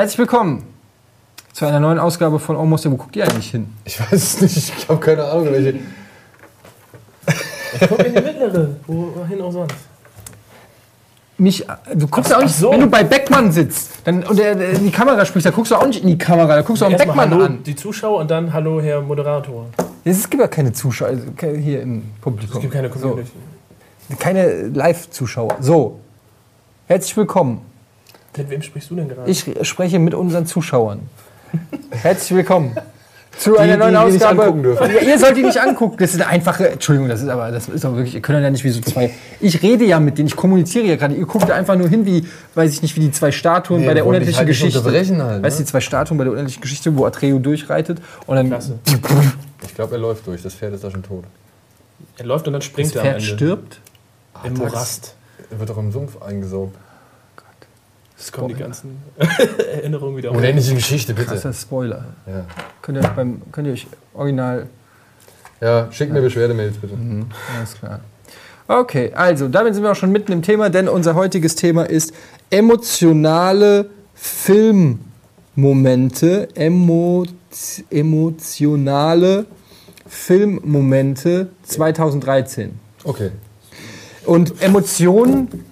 Herzlich willkommen zu einer neuen Ausgabe von Almost. Wo guckt ihr eigentlich hin? Ich weiß es nicht, ich habe keine Ahnung, welche. Ich guck in die mittlere, wohin auch sonst. Nicht, du guckst ja auch nicht, so. wenn du bei Beckmann sitzt dann, und der, der in die Kamera spricht, da guckst du auch nicht in die Kamera, da guckst du auch Erstmal Beckmann Hallo an. die Zuschauer und dann Hallo Herr Moderator. Es gibt ja keine Zuschauer also hier im Publikum. Es gibt keine Community. So, keine Live-Zuschauer. So, herzlich willkommen. Mit wem sprichst du denn gerade? Ich spreche mit unseren Zuschauern. Herzlich willkommen zu einer die neuen wir nicht Ausgabe. angucken dürfen. Ja, ihr sollt die nicht angucken. Das ist eine einfache. Entschuldigung, das ist aber das ist auch wirklich. Ihr könnt ja nicht wie so zwei. Ich rede ja mit denen. Ich kommuniziere ja gerade. Ihr guckt einfach nur hin, wie weiß ich nicht, wie die zwei Statuen Nee, bei der unendlichen halt Geschichte. unterbrechen halt, weißt du, ne? die zwei Statuen bei der unendlichen Geschichte, wo Atreo durchreitet und dann Klasse. Ich glaube, er läuft durch. Das Pferd ist da schon tot. Er läuft und dann das springt er am Pferd Ende. stirbt. Im Tax. Morast. Er wird doch im Sumpf eingesaugt. Es kommen die ganzen Erinnerungen wieder Unendliche Geschichte, bitte. Krasser Spoiler. Ja. Könnt ihr, euch beim, könnt ihr euch original ja, schick mir Beschwerdemails bitte. Alles klar. Okay, also damit sind wir auch schon mitten im Thema, denn unser heutiges Thema ist emotionale Filmmomente, emo, emotionale Filmmomente 2013. Okay. Und Emotionen,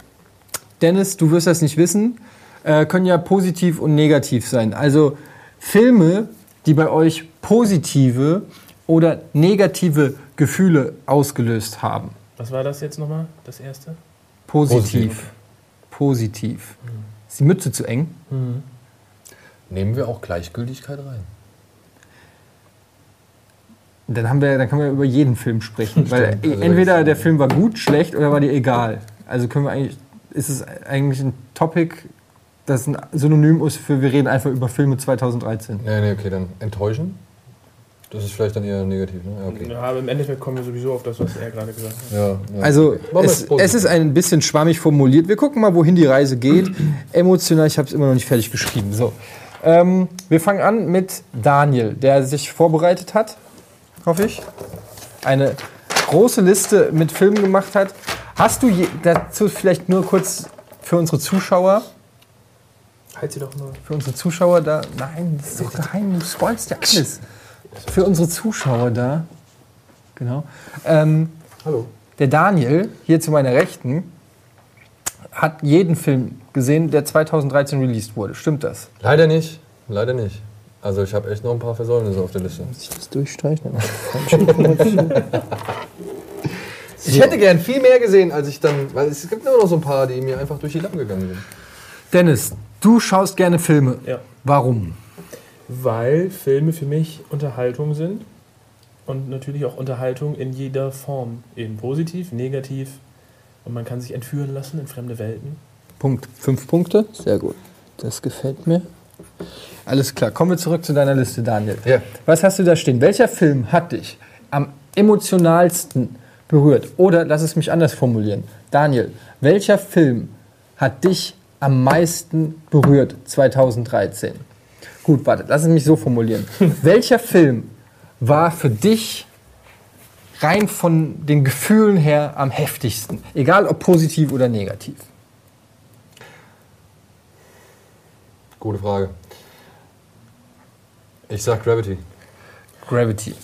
Dennis, du wirst das nicht wissen, äh, können ja positiv und negativ sein. Also Filme, die bei euch positive oder negative Gefühle ausgelöst haben. Was war das jetzt nochmal, das erste? Positiv. Positiv. Ist die Mütze zu eng? Nehmen wir auch Gleichgültigkeit rein. Dann, haben wir, dann können wir über jeden Film sprechen. weil Stimmt, also entweder der Film war gut, schlecht oder war dir egal. Also können wir eigentlich, ist es eigentlich ein Topic, das ein Synonym ist für wir reden einfach über Filme 2013. Nee, nee, okay, dann enttäuschen. Das ist vielleicht dann eher negativ, ne? Okay. Ja, aber im Endeffekt kommen wir sowieso auf das, was er gerade gesagt hat. Ja, ja. Also wir es, es ist ein bisschen schwammig formuliert. Wir gucken mal, wohin die Reise geht. Emotional, ich habe es immer noch nicht fertig geschrieben. So, ähm, wir fangen an mit Daniel, der sich vorbereitet hat, hoffe ich. Eine große Liste mit Filmen gemacht hat. Hast du je, dazu vielleicht nur kurz für unsere Zuschauer, Halt sie doch mal. für unsere Zuschauer da, nein, das ist doch geheim, du spoilst ja alles. Für unsere Zuschauer da, genau. Ähm, Hallo. der Daniel, hier zu meiner Rechten, hat jeden Film gesehen, der 2013 released wurde. Stimmt das? Leider nicht. Leider nicht. Also ich habe echt noch ein paar Versäumnisse auf der Liste. Muss ich das durchstreichen? Ich hätte gern viel mehr gesehen, als ich dann. Weil es gibt immer noch so ein paar, die mir einfach durch die Lappen gegangen sind. Dennis, du schaust gerne Filme. Ja. Warum? Weil Filme für mich Unterhaltung sind und natürlich auch Unterhaltung in jeder Form. Eben positiv, negativ und man kann sich entführen lassen in fremde Welten. Punkt. Fünf Punkte. Sehr gut. Das gefällt mir. Alles klar. Kommen wir zurück zu deiner Liste, Daniel. Ja. Was hast du da stehen? Welcher Film hat dich am emotionalsten berührt? Oder lass es mich anders formulieren. Daniel, welcher Film hat dich am meisten berührt 2013? Gut, warte, lass es mich so formulieren. welcher Film war für dich rein von den Gefühlen her am heftigsten? Egal ob positiv oder negativ. Gute Frage. Ich sag Gravity. Gravity.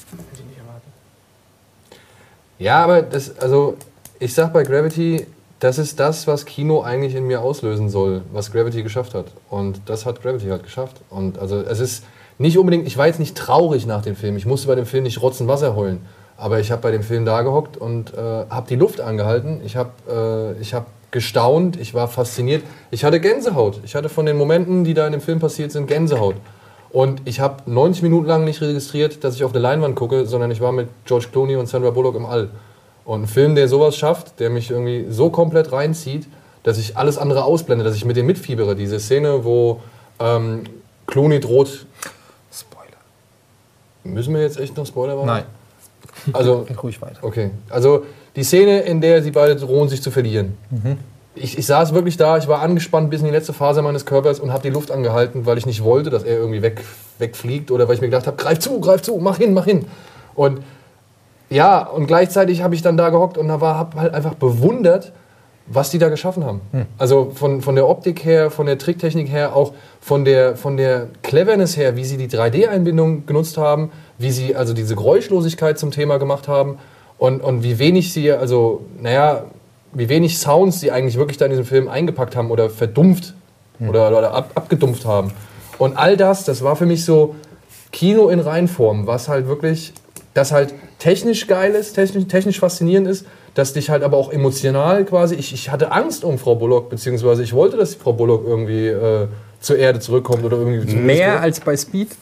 Ja, aber das, also ich sag bei Gravity, das ist das, was Kino eigentlich in mir auslösen soll, was Gravity geschafft hat. Und das hat Gravity halt geschafft. Und also es ist nicht unbedingt, ich war jetzt nicht traurig nach dem Film. Ich musste bei dem Film nicht Rotzen Wasser heulen. Aber ich habe bei dem Film da gehockt und äh, habe die Luft angehalten. Ich habe äh, hab gestaunt, ich war fasziniert. Ich hatte Gänsehaut. Ich hatte von den Momenten, die da in dem Film passiert sind, Gänsehaut. Und ich habe 90 Minuten lang nicht registriert, dass ich auf eine Leinwand gucke, sondern ich war mit George Clooney und Sandra Bullock im All. Und ein Film, der sowas schafft, der mich irgendwie so komplett reinzieht, dass ich alles andere ausblende, dass ich mit dem mitfiebere. Diese Szene, wo ähm, Clooney droht. Spoiler. Müssen wir jetzt echt noch Spoiler machen? Nein. Also, ruhig weiter. okay. Also, die Szene, in der sie beide drohen, sich zu verlieren. Ich, ich saß wirklich da, ich war angespannt bis in die letzte Phase meines Körpers und habe die Luft angehalten, weil ich nicht wollte, dass er irgendwie weg, wegfliegt oder weil ich mir gedacht habe, greif zu, greif zu, mach hin, mach hin. Und ja, und gleichzeitig habe ich dann da gehockt und da war, habe halt einfach bewundert, was die da geschaffen haben. Also von, von der Optik her, von der Tricktechnik her, auch von der, von der Cleverness her, wie sie die 3D-Einbindung genutzt haben, wie sie also diese Geräuschlosigkeit zum Thema gemacht haben und, und wie wenig sie, also, naja, wie wenig Sounds sie eigentlich wirklich da in diesem Film eingepackt haben oder verdumpft oder, oder ab, abgedumpft haben. Und all das, das war für mich so Kino in Reinform, was halt wirklich, das halt technisch geil ist, technisch, technisch faszinierend ist, dass dich halt aber auch emotional quasi, ich, ich hatte Angst um Frau Bullock, beziehungsweise ich wollte, dass Frau Bullock irgendwie äh, zur Erde zurückkommt oder irgendwie Mehr als bei Speed?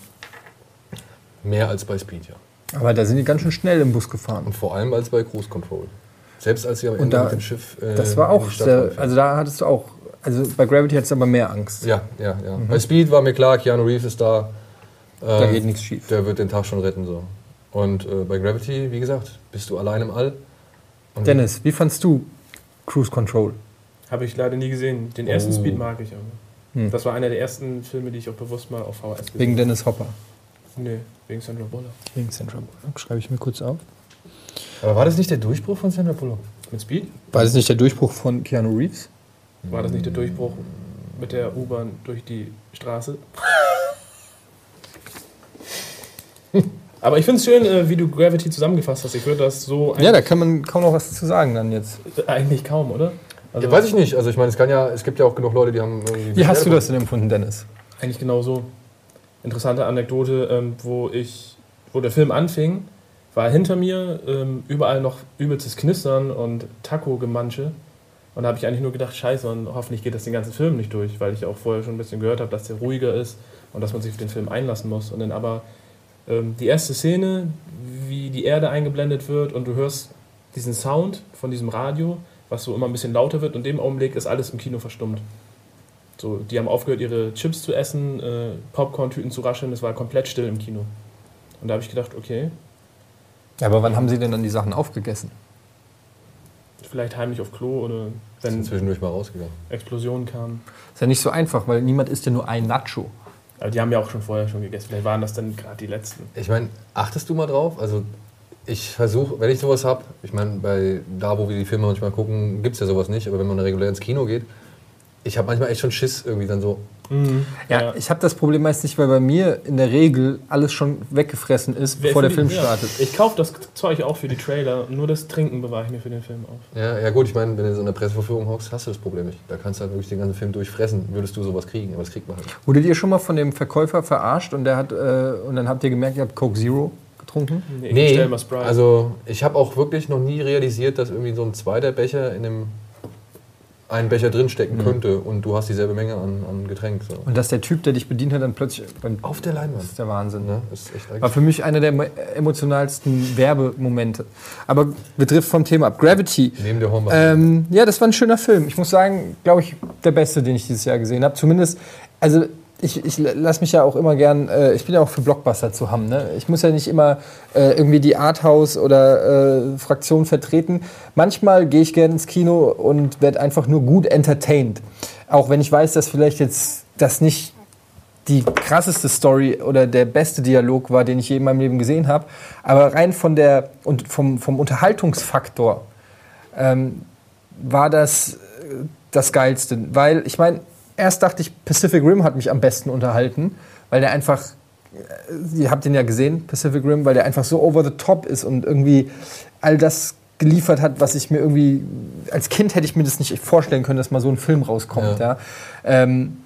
mehr als bei Speed, ja. Aber da sind die ganz schön schnell im Bus gefahren. Und vor allem als bei Cruise Control. Selbst als sie am Ende da- mit dem Schiff. äh, Das war auch sehr, also da hattest du auch, also bei Gravity hattest du aber mehr Angst. ja, ja, ja. Bei Speed war mir klar, Keanu Reeves ist da. Da Ähm, geht nichts schief. Der wird den Tag schon retten. So. Und äh, bei Gravity, wie gesagt, bist du allein im All. Und Dennis, wie fandst du Cruise Control? Habe ich leider nie gesehen. Den ersten Oh. Speed mag ich aber. Hm. Das war einer der ersten Filme, die ich auch bewusst mal auf VHS gesehen Wegen Dennis Hopper. Nee, wegen Sandra Bullock. Wegen Central Bullock. Schreibe ich mir kurz auf. Aber war das nicht der Durchbruch von Sandra Bullock? Mit Speed? War das nicht der Durchbruch von Keanu Reeves? War das nicht der Durchbruch mit der U-Bahn durch die Straße? Aber ich finde es schön, äh, wie du Gravity zusammengefasst hast. Ich würde das so Ja, da kann man kaum noch was zu sagen dann jetzt. eigentlich kaum, oder? Also Ja, weiß ich nicht. Also ich meine, es kann ja, es gibt ja auch genug Leute, die haben irgendwie. Wie hast du das denn empfunden, Dennis? Eigentlich genauso. Interessante Anekdote, ähm, wo ich, wo der Film anfing, war hinter mir ähm, überall noch übelstes Knistern und Taco-Gemansche. Und da habe ich eigentlich nur gedacht, scheiße, und hoffentlich geht das den ganzen Film nicht durch, weil ich auch vorher schon ein bisschen gehört habe, dass der ruhiger ist und dass man sich auf den Film einlassen muss. Und dann aber ähm, die erste Szene, wie die Erde eingeblendet wird und du hörst diesen Sound von diesem Radio, was so immer ein bisschen lauter wird und in dem Augenblick ist alles im Kino verstummt. So, die haben aufgehört, ihre Chips zu essen, äh, Popcorn-Tüten zu rascheln, es war komplett still im Kino. Und da habe ich gedacht, okay, Ja, aber wann haben sie denn dann die Sachen aufgegessen? vielleicht heimlich auf Klo oder Sind wenn zwischendurch mal rausgegangen. Explosionen kamen. Ist ja nicht so einfach, weil niemand isst ja nur ein Nacho. Aber die haben ja auch schon vorher schon gegessen. Vielleicht waren das dann gerade die letzten. Ich meine, achtest du mal drauf? Also ich versuche, wenn ich sowas habe, ich meine, bei da, wo wir die Filme manchmal gucken, gibt es ja sowas nicht, aber wenn man regulär ins Kino geht, ich habe manchmal echt schon Schiss irgendwie dann so. Ja, ich habe das Problem meist nicht, weil bei mir in der Regel alles schon weggefressen ist, Wer bevor der Film die- ja. startet. Ich kaufe das Zeug auch für die Trailer. Nur das Trinken bewahre ich mir für den Film auf. Ja, ja gut, ich meine, wenn du so in der Presseverführung hockst, hast du das Problem nicht. Da kannst du halt wirklich den ganzen Film durchfressen, würdest du sowas kriegen, aber das kriegt man halt. nicht. Wurdet ihr schon mal von dem Verkäufer verarscht und der hat äh, und dann habt ihr gemerkt, ihr habt Coke Zero getrunken? Nee, ich mal Sprite. also ich habe auch wirklich noch nie realisiert, dass irgendwie so ein zweiter Becher in dem einen Becher drinstecken Mhm. könnte und du hast dieselbe Menge an, an Getränk. So. Und dass der Typ, der dich bedient hat, dann plötzlich beim Auf der Leinwand. Das ist der Wahnsinn. Ne? War für mich einer der emo- emotionalsten Werbemomente. Aber wir driften vom Thema ab. Gravity. Neben der Hornbach. Ähm, ja, das war ein schöner Film. Ich muss sagen, glaube ich, der beste, den ich dieses Jahr gesehen habe. Zumindest, also ich, ich lasse mich ja auch immer gern, äh, ich bin ja auch für Blockbuster zu haben. Ne? Ich muss ja nicht immer äh, irgendwie die Arthouse oder äh, Fraktion vertreten. Manchmal gehe ich gerne ins Kino und werde einfach nur gut entertained. Auch wenn ich weiß, dass vielleicht jetzt das nicht die krasseste Story oder der beste Dialog war, den ich je in meinem Leben gesehen habe. Aber rein von der und vom, vom Unterhaltungsfaktor ähm, war das äh, das Geilste. Weil ich meine, erst dachte ich, Pacific Rim hat mich am besten unterhalten, weil der einfach, äh, ihr habt den ja gesehen, Pacific Rim, weil der einfach so over the top ist und irgendwie all das geliefert hat, was ich mir irgendwie, als Kind hätte ich mir das nicht vorstellen können, dass mal so ein Film rauskommt. Ja. Ähm,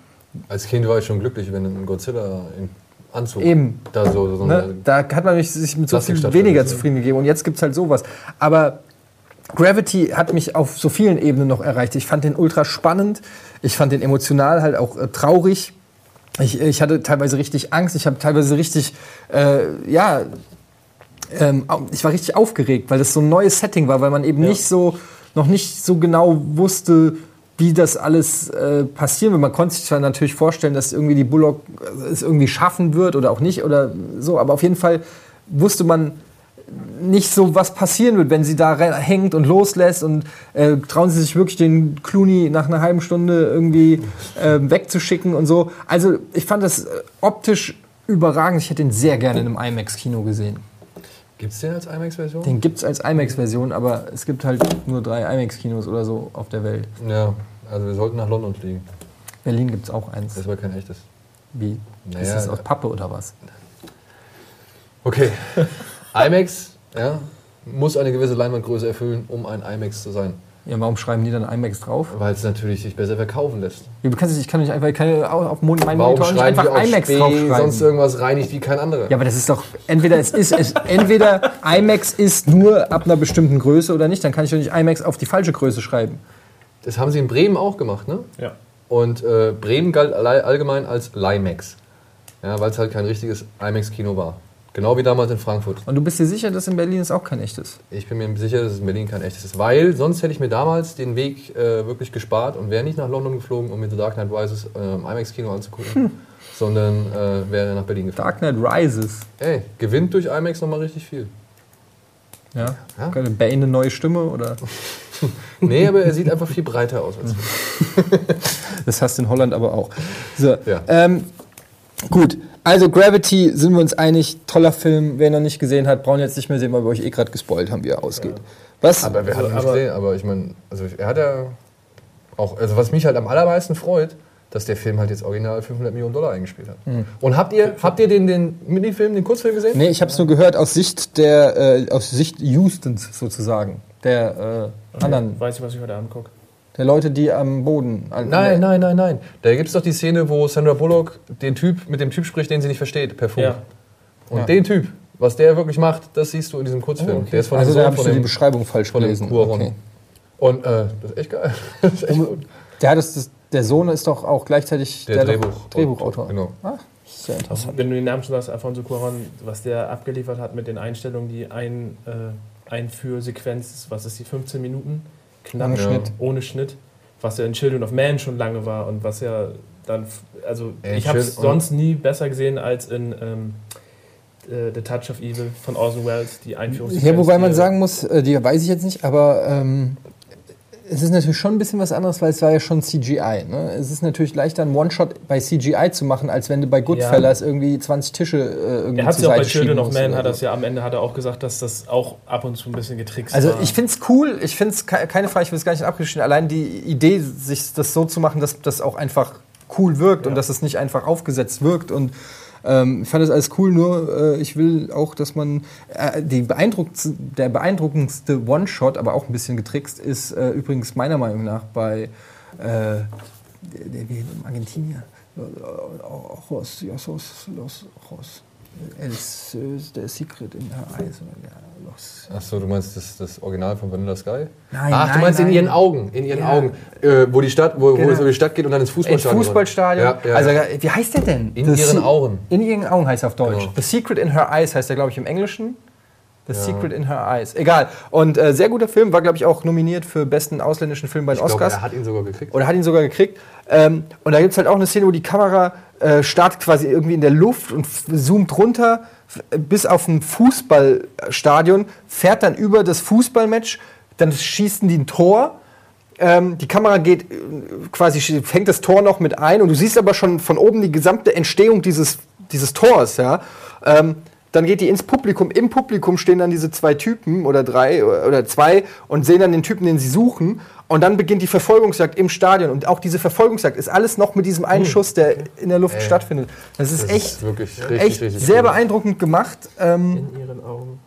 Als Kind war ich schon glücklich, wenn ein Godzilla im Anzug Eben. da so, so Ne? Da hat man sich mit so viel weniger zufrieden gegeben. Und jetzt gibt es halt sowas. Aber Gravity hat mich auf so vielen Ebenen noch erreicht. Ich fand den ultra spannend. Ich fand den emotional halt auch äh, traurig. Ich, ich hatte teilweise richtig Angst. Ich habe teilweise richtig, äh, ja, ähm, ich war richtig aufgeregt, weil das so ein neues Setting war, weil man eben Ja. nicht so, noch nicht so genau wusste, wie das alles äh, passieren wird. Man konnte sich zwar natürlich vorstellen, dass irgendwie die Bullock äh, es irgendwie schaffen wird oder auch nicht oder so, aber auf jeden Fall wusste man nicht so, was passieren wird, wenn sie da hängt und loslässt und äh, trauen sie sich wirklich den Clooney nach einer halben Stunde irgendwie äh, wegzuschicken und so. Also ich fand das äh, optisch überragend. Ich hätte ihn sehr gerne in einem IMAX-Kino gesehen. Gibt es den als IMAX-Version? Den gibt es als IMAX-Version, aber es gibt halt nur drei IMAX-Kinos oder so auf der Welt. Ja, also wir sollten nach London fliegen. Berlin gibt es auch eins. Das ist aber kein echtes. Wie? Naja, ist das aus Pappe oder was? Okay. IMAX, ja, muss eine gewisse Leinwandgröße erfüllen, um ein IMAX zu sein. Ja, warum schreiben die dann IMAX drauf? Weil es natürlich sich besser verkaufen lässt. Ja, du kannst, ich kann nicht einfach keine, auf Mon- meinen Warum Monitor nicht einfach die auf IMAX Spee, draufschreiben. sonst irgendwas reinigt wie kein anderer? Ja, aber das ist doch, entweder es ist, es, entweder IMAX ist nur ab einer bestimmten Größe oder nicht, dann kann ich doch nicht IMAX auf die falsche Größe schreiben. Das haben sie in Bremen auch gemacht, ne? Ja. Und äh, Bremen galt allgemein als Limax. Ja, weil es halt kein richtiges IMAX-Kino war. Genau wie damals in Frankfurt. Und du bist dir sicher, dass in Berlin es auch kein echtes? Ich bin mir sicher, dass es in Berlin kein echtes ist. Weil sonst hätte ich mir damals den Weg äh, wirklich gespart und wäre nicht nach London geflogen, um mir The Dark Knight Rises äh, im IMAX-Kino anzugucken, sondern äh, wäre nach Berlin geflogen. Dark Knight Rises. Ey, gewinnt durch IMAX nochmal richtig viel. Ja. Ja. Keine Bane eine neue Stimme oder? Nee, aber er sieht einfach viel breiter aus als Das hast du in Holland aber auch. So, Ja. ähm, gut. Also Gravity sind wir uns einig, toller Film. Wer ihn noch nicht gesehen hat, brauchen jetzt nicht mehr sehen, weil wir euch eh gerade gespoilt haben, wie er ausgeht. Was? Aber wer hat Also, ihn nicht aber- gesehen? Aber ich meine, also er hat ja auch, also was mich halt am allermeisten freut, dass der Film halt jetzt original 500 Millionen Dollar eingespielt hat. Und habt ihr, habt ihr den, den Minifilm, den Kurzfilm gesehen? Nee, ich habe es nur gehört aus Sicht der, äh, aus Sicht Houstons sozusagen. Der äh, anderen, Weiß ich, was ich heute Abend gucke. Der Leute, die am Boden. an- Nein, nein, nein, nein. Da gibt es doch die Szene, wo Sandra Bullock den Typ mit dem Typ spricht, den sie nicht versteht, per Funk. Ja. Und Ja. den Typ, was der wirklich macht, das siehst du in diesem Kurzfilm. Oh, okay. Der ist von Also dem da Sohn habe ich von nur die dem, Beschreibung falsch von dem gelesen. Cuaron. Okay. Und äh, das ist echt geil. Das ist echt gut. Der, hat das, das, der Sohn ist doch auch gleichzeitig Der doch Drehbuch- Drehbuchautor. Genau. Ah, sehr interessant. Wenn du den Namen schon sagst, Alfonso Cuarón, was der abgeliefert hat mit den Einstellungen, die ein, äh, Einführsequenz ist, was ist die, 15 Minuten? Knapp, Ohne. Schnitt. ohne Schnitt. Was ja in Children of Man schon lange war und was ja dann, also Ey, ich habe es sonst nie besser gesehen als in ähm, äh, The Touch of Evil von Orson Welles, die Einführungssequenz. Ja, wobei man die- sagen muss, äh, die weiß ich jetzt nicht, aber ähm, es ist natürlich schon ein bisschen was anderes, weil es war ja schon CGI. Ne? Es ist natürlich leichter, einen One-Shot bei CGI zu machen, als wenn du bei Goodfellas irgendwie 20 Tische äh, irgendwie Er hat es ja auch bei Children of Man, hat das ja am Ende hat er auch gesagt, dass das auch ab und zu ein bisschen getrickst Also war. ich finde es cool, ich finde es keine Frage, ich will es gar nicht abgeschnitten. Allein die Idee, sich das so zu machen, dass das auch einfach cool wirkt und Ja. dass es nicht einfach aufgesetzt wirkt. Und ähm, ich fand das alles cool, nur äh, ich will auch, dass man äh, die beeindruckendste, der beeindruckendste One-Shot, aber auch ein bisschen getrickst, ist äh, übrigens meiner Meinung nach bei äh, Argentinier. Ojos, los Ojos. El, the Secret in her eyes. Achso, du meinst das, das Original von Vanilla Sky? Nein, Ach, du nein, meinst in nein. ihren Augen, in ihren Ja. Augen, äh, wo die Stadt, wo, wo Genau. es über die Stadt geht und dann ins Ins Fußballstadion. Fußballstadion. Ja, ja, also, wie heißt der denn? In The ihren Augen. In ihren Augen heißt er auf Deutsch. Genau. The Secret in Her Eyes heißt er, glaube ich, im Englischen. The Ja. Secret in Her Eyes. Egal. Und äh, sehr guter Film, war, glaube ich, auch nominiert für besten ausländischen Film bei den Ich Oscars. er hat ihn sogar gekriegt. Oder hat ihn sogar gekriegt. Ähm, und da gibt es halt auch eine Szene, wo die Kamera äh, startet quasi irgendwie in der Luft und zoomt runter bis auf ein Fußballstadion, fährt dann über das Fußballmatch, dann schießen die ein Tor. Ähm, die Kamera geht äh, quasi, fängt das Tor noch mit ein und du siehst aber schon von oben die gesamte Entstehung dieses, dieses Tors. Ja? Ähm, dann geht die ins Publikum. Im Publikum stehen dann diese zwei Typen oder drei oder zwei und sehen dann den Typen, den sie suchen. Und dann beginnt die Verfolgungsjagd im Stadion. Und auch diese Verfolgungsjagd ist alles noch mit diesem einen Schuss, der in der Luft Ey. stattfindet. Das ist Das echt, ist wirklich richtig, echt richtig sehr cool. beeindruckend gemacht. Ähm, in ihren Augen.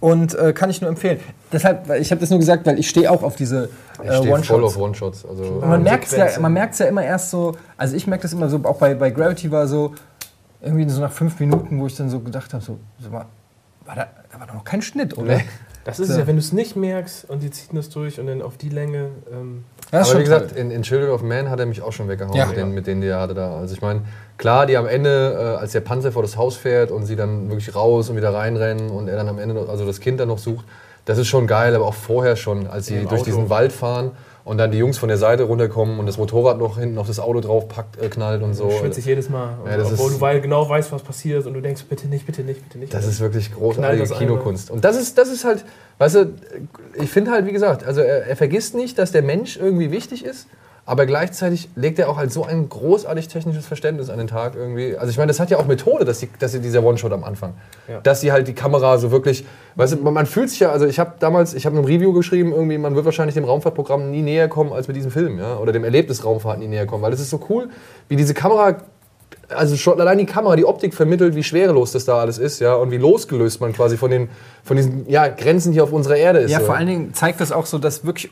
und äh, kann ich nur empfehlen. Deshalb, ich habe das nur gesagt, weil ich stehe auch auf diese äh, stehe voll auf One-Shots. One-Shots. Also, man merkt ja, man merkt's ja immer erst so, also ich merke das immer so, auch bei, bei Gravity war so, irgendwie so nach fünf Minuten, wo ich dann so gedacht habe, so, so war, war da, da war doch noch kein Schnitt, oder? Nee. Das ist So. es ja, wenn du es nicht merkst und die ziehen das durch und dann auf die Länge. Ähm, Ja, ist aber schon wie gesagt, in, in Children of Man hat er mich auch schon weggehauen Ja. mit, den, mit denen, die er hatte da. Also ich meine, klar, die am Ende, äh, als der Panzer vor das Haus fährt und sie dann wirklich raus und wieder reinrennen und er dann am Ende, noch, also das Kind dann noch sucht, das ist schon geil, aber auch vorher schon, als sie durch Auto. diesen Wald fahren und dann die Jungs von der Seite runterkommen und das Motorrad noch hinten auf das Auto drauf packt, äh, knallt und so. schwitze ich jedes Mal. Ja, das obwohl ist- du weil genau weißt, was passiert und du denkst, bitte nicht, bitte nicht, bitte nicht. Das ist wirklich großartige das Kinokunst. Und das ist, das ist halt, weißt du, ich finde halt, wie gesagt, also er, er vergisst nicht, dass der Mensch irgendwie wichtig ist, aber gleichzeitig legt er auch halt so ein großartig technisches Verständnis an den Tag irgendwie. Also ich meine, das hat ja auch Methode, dass, die, dass sie dieser One-Shot am Anfang, Ja. dass sie halt die Kamera so wirklich, weißt du, man, fühlt sich ja, also ich habe damals, ich habe ein Review geschrieben, irgendwie, man wird wahrscheinlich dem Raumfahrtprogramm nie näher kommen als mit diesem Film, ja, oder dem Erlebnis Raumfahrt nie näher kommen, weil es ist so cool, wie diese Kamera also schon allein die Kamera, die Optik vermittelt, wie schwerelos das da alles ist, ja, und wie losgelöst man quasi von den von diesen ja, Grenzen hier auf unserer Erde ist. Ja, so. vor allen Dingen zeigt das auch so, dass wirklich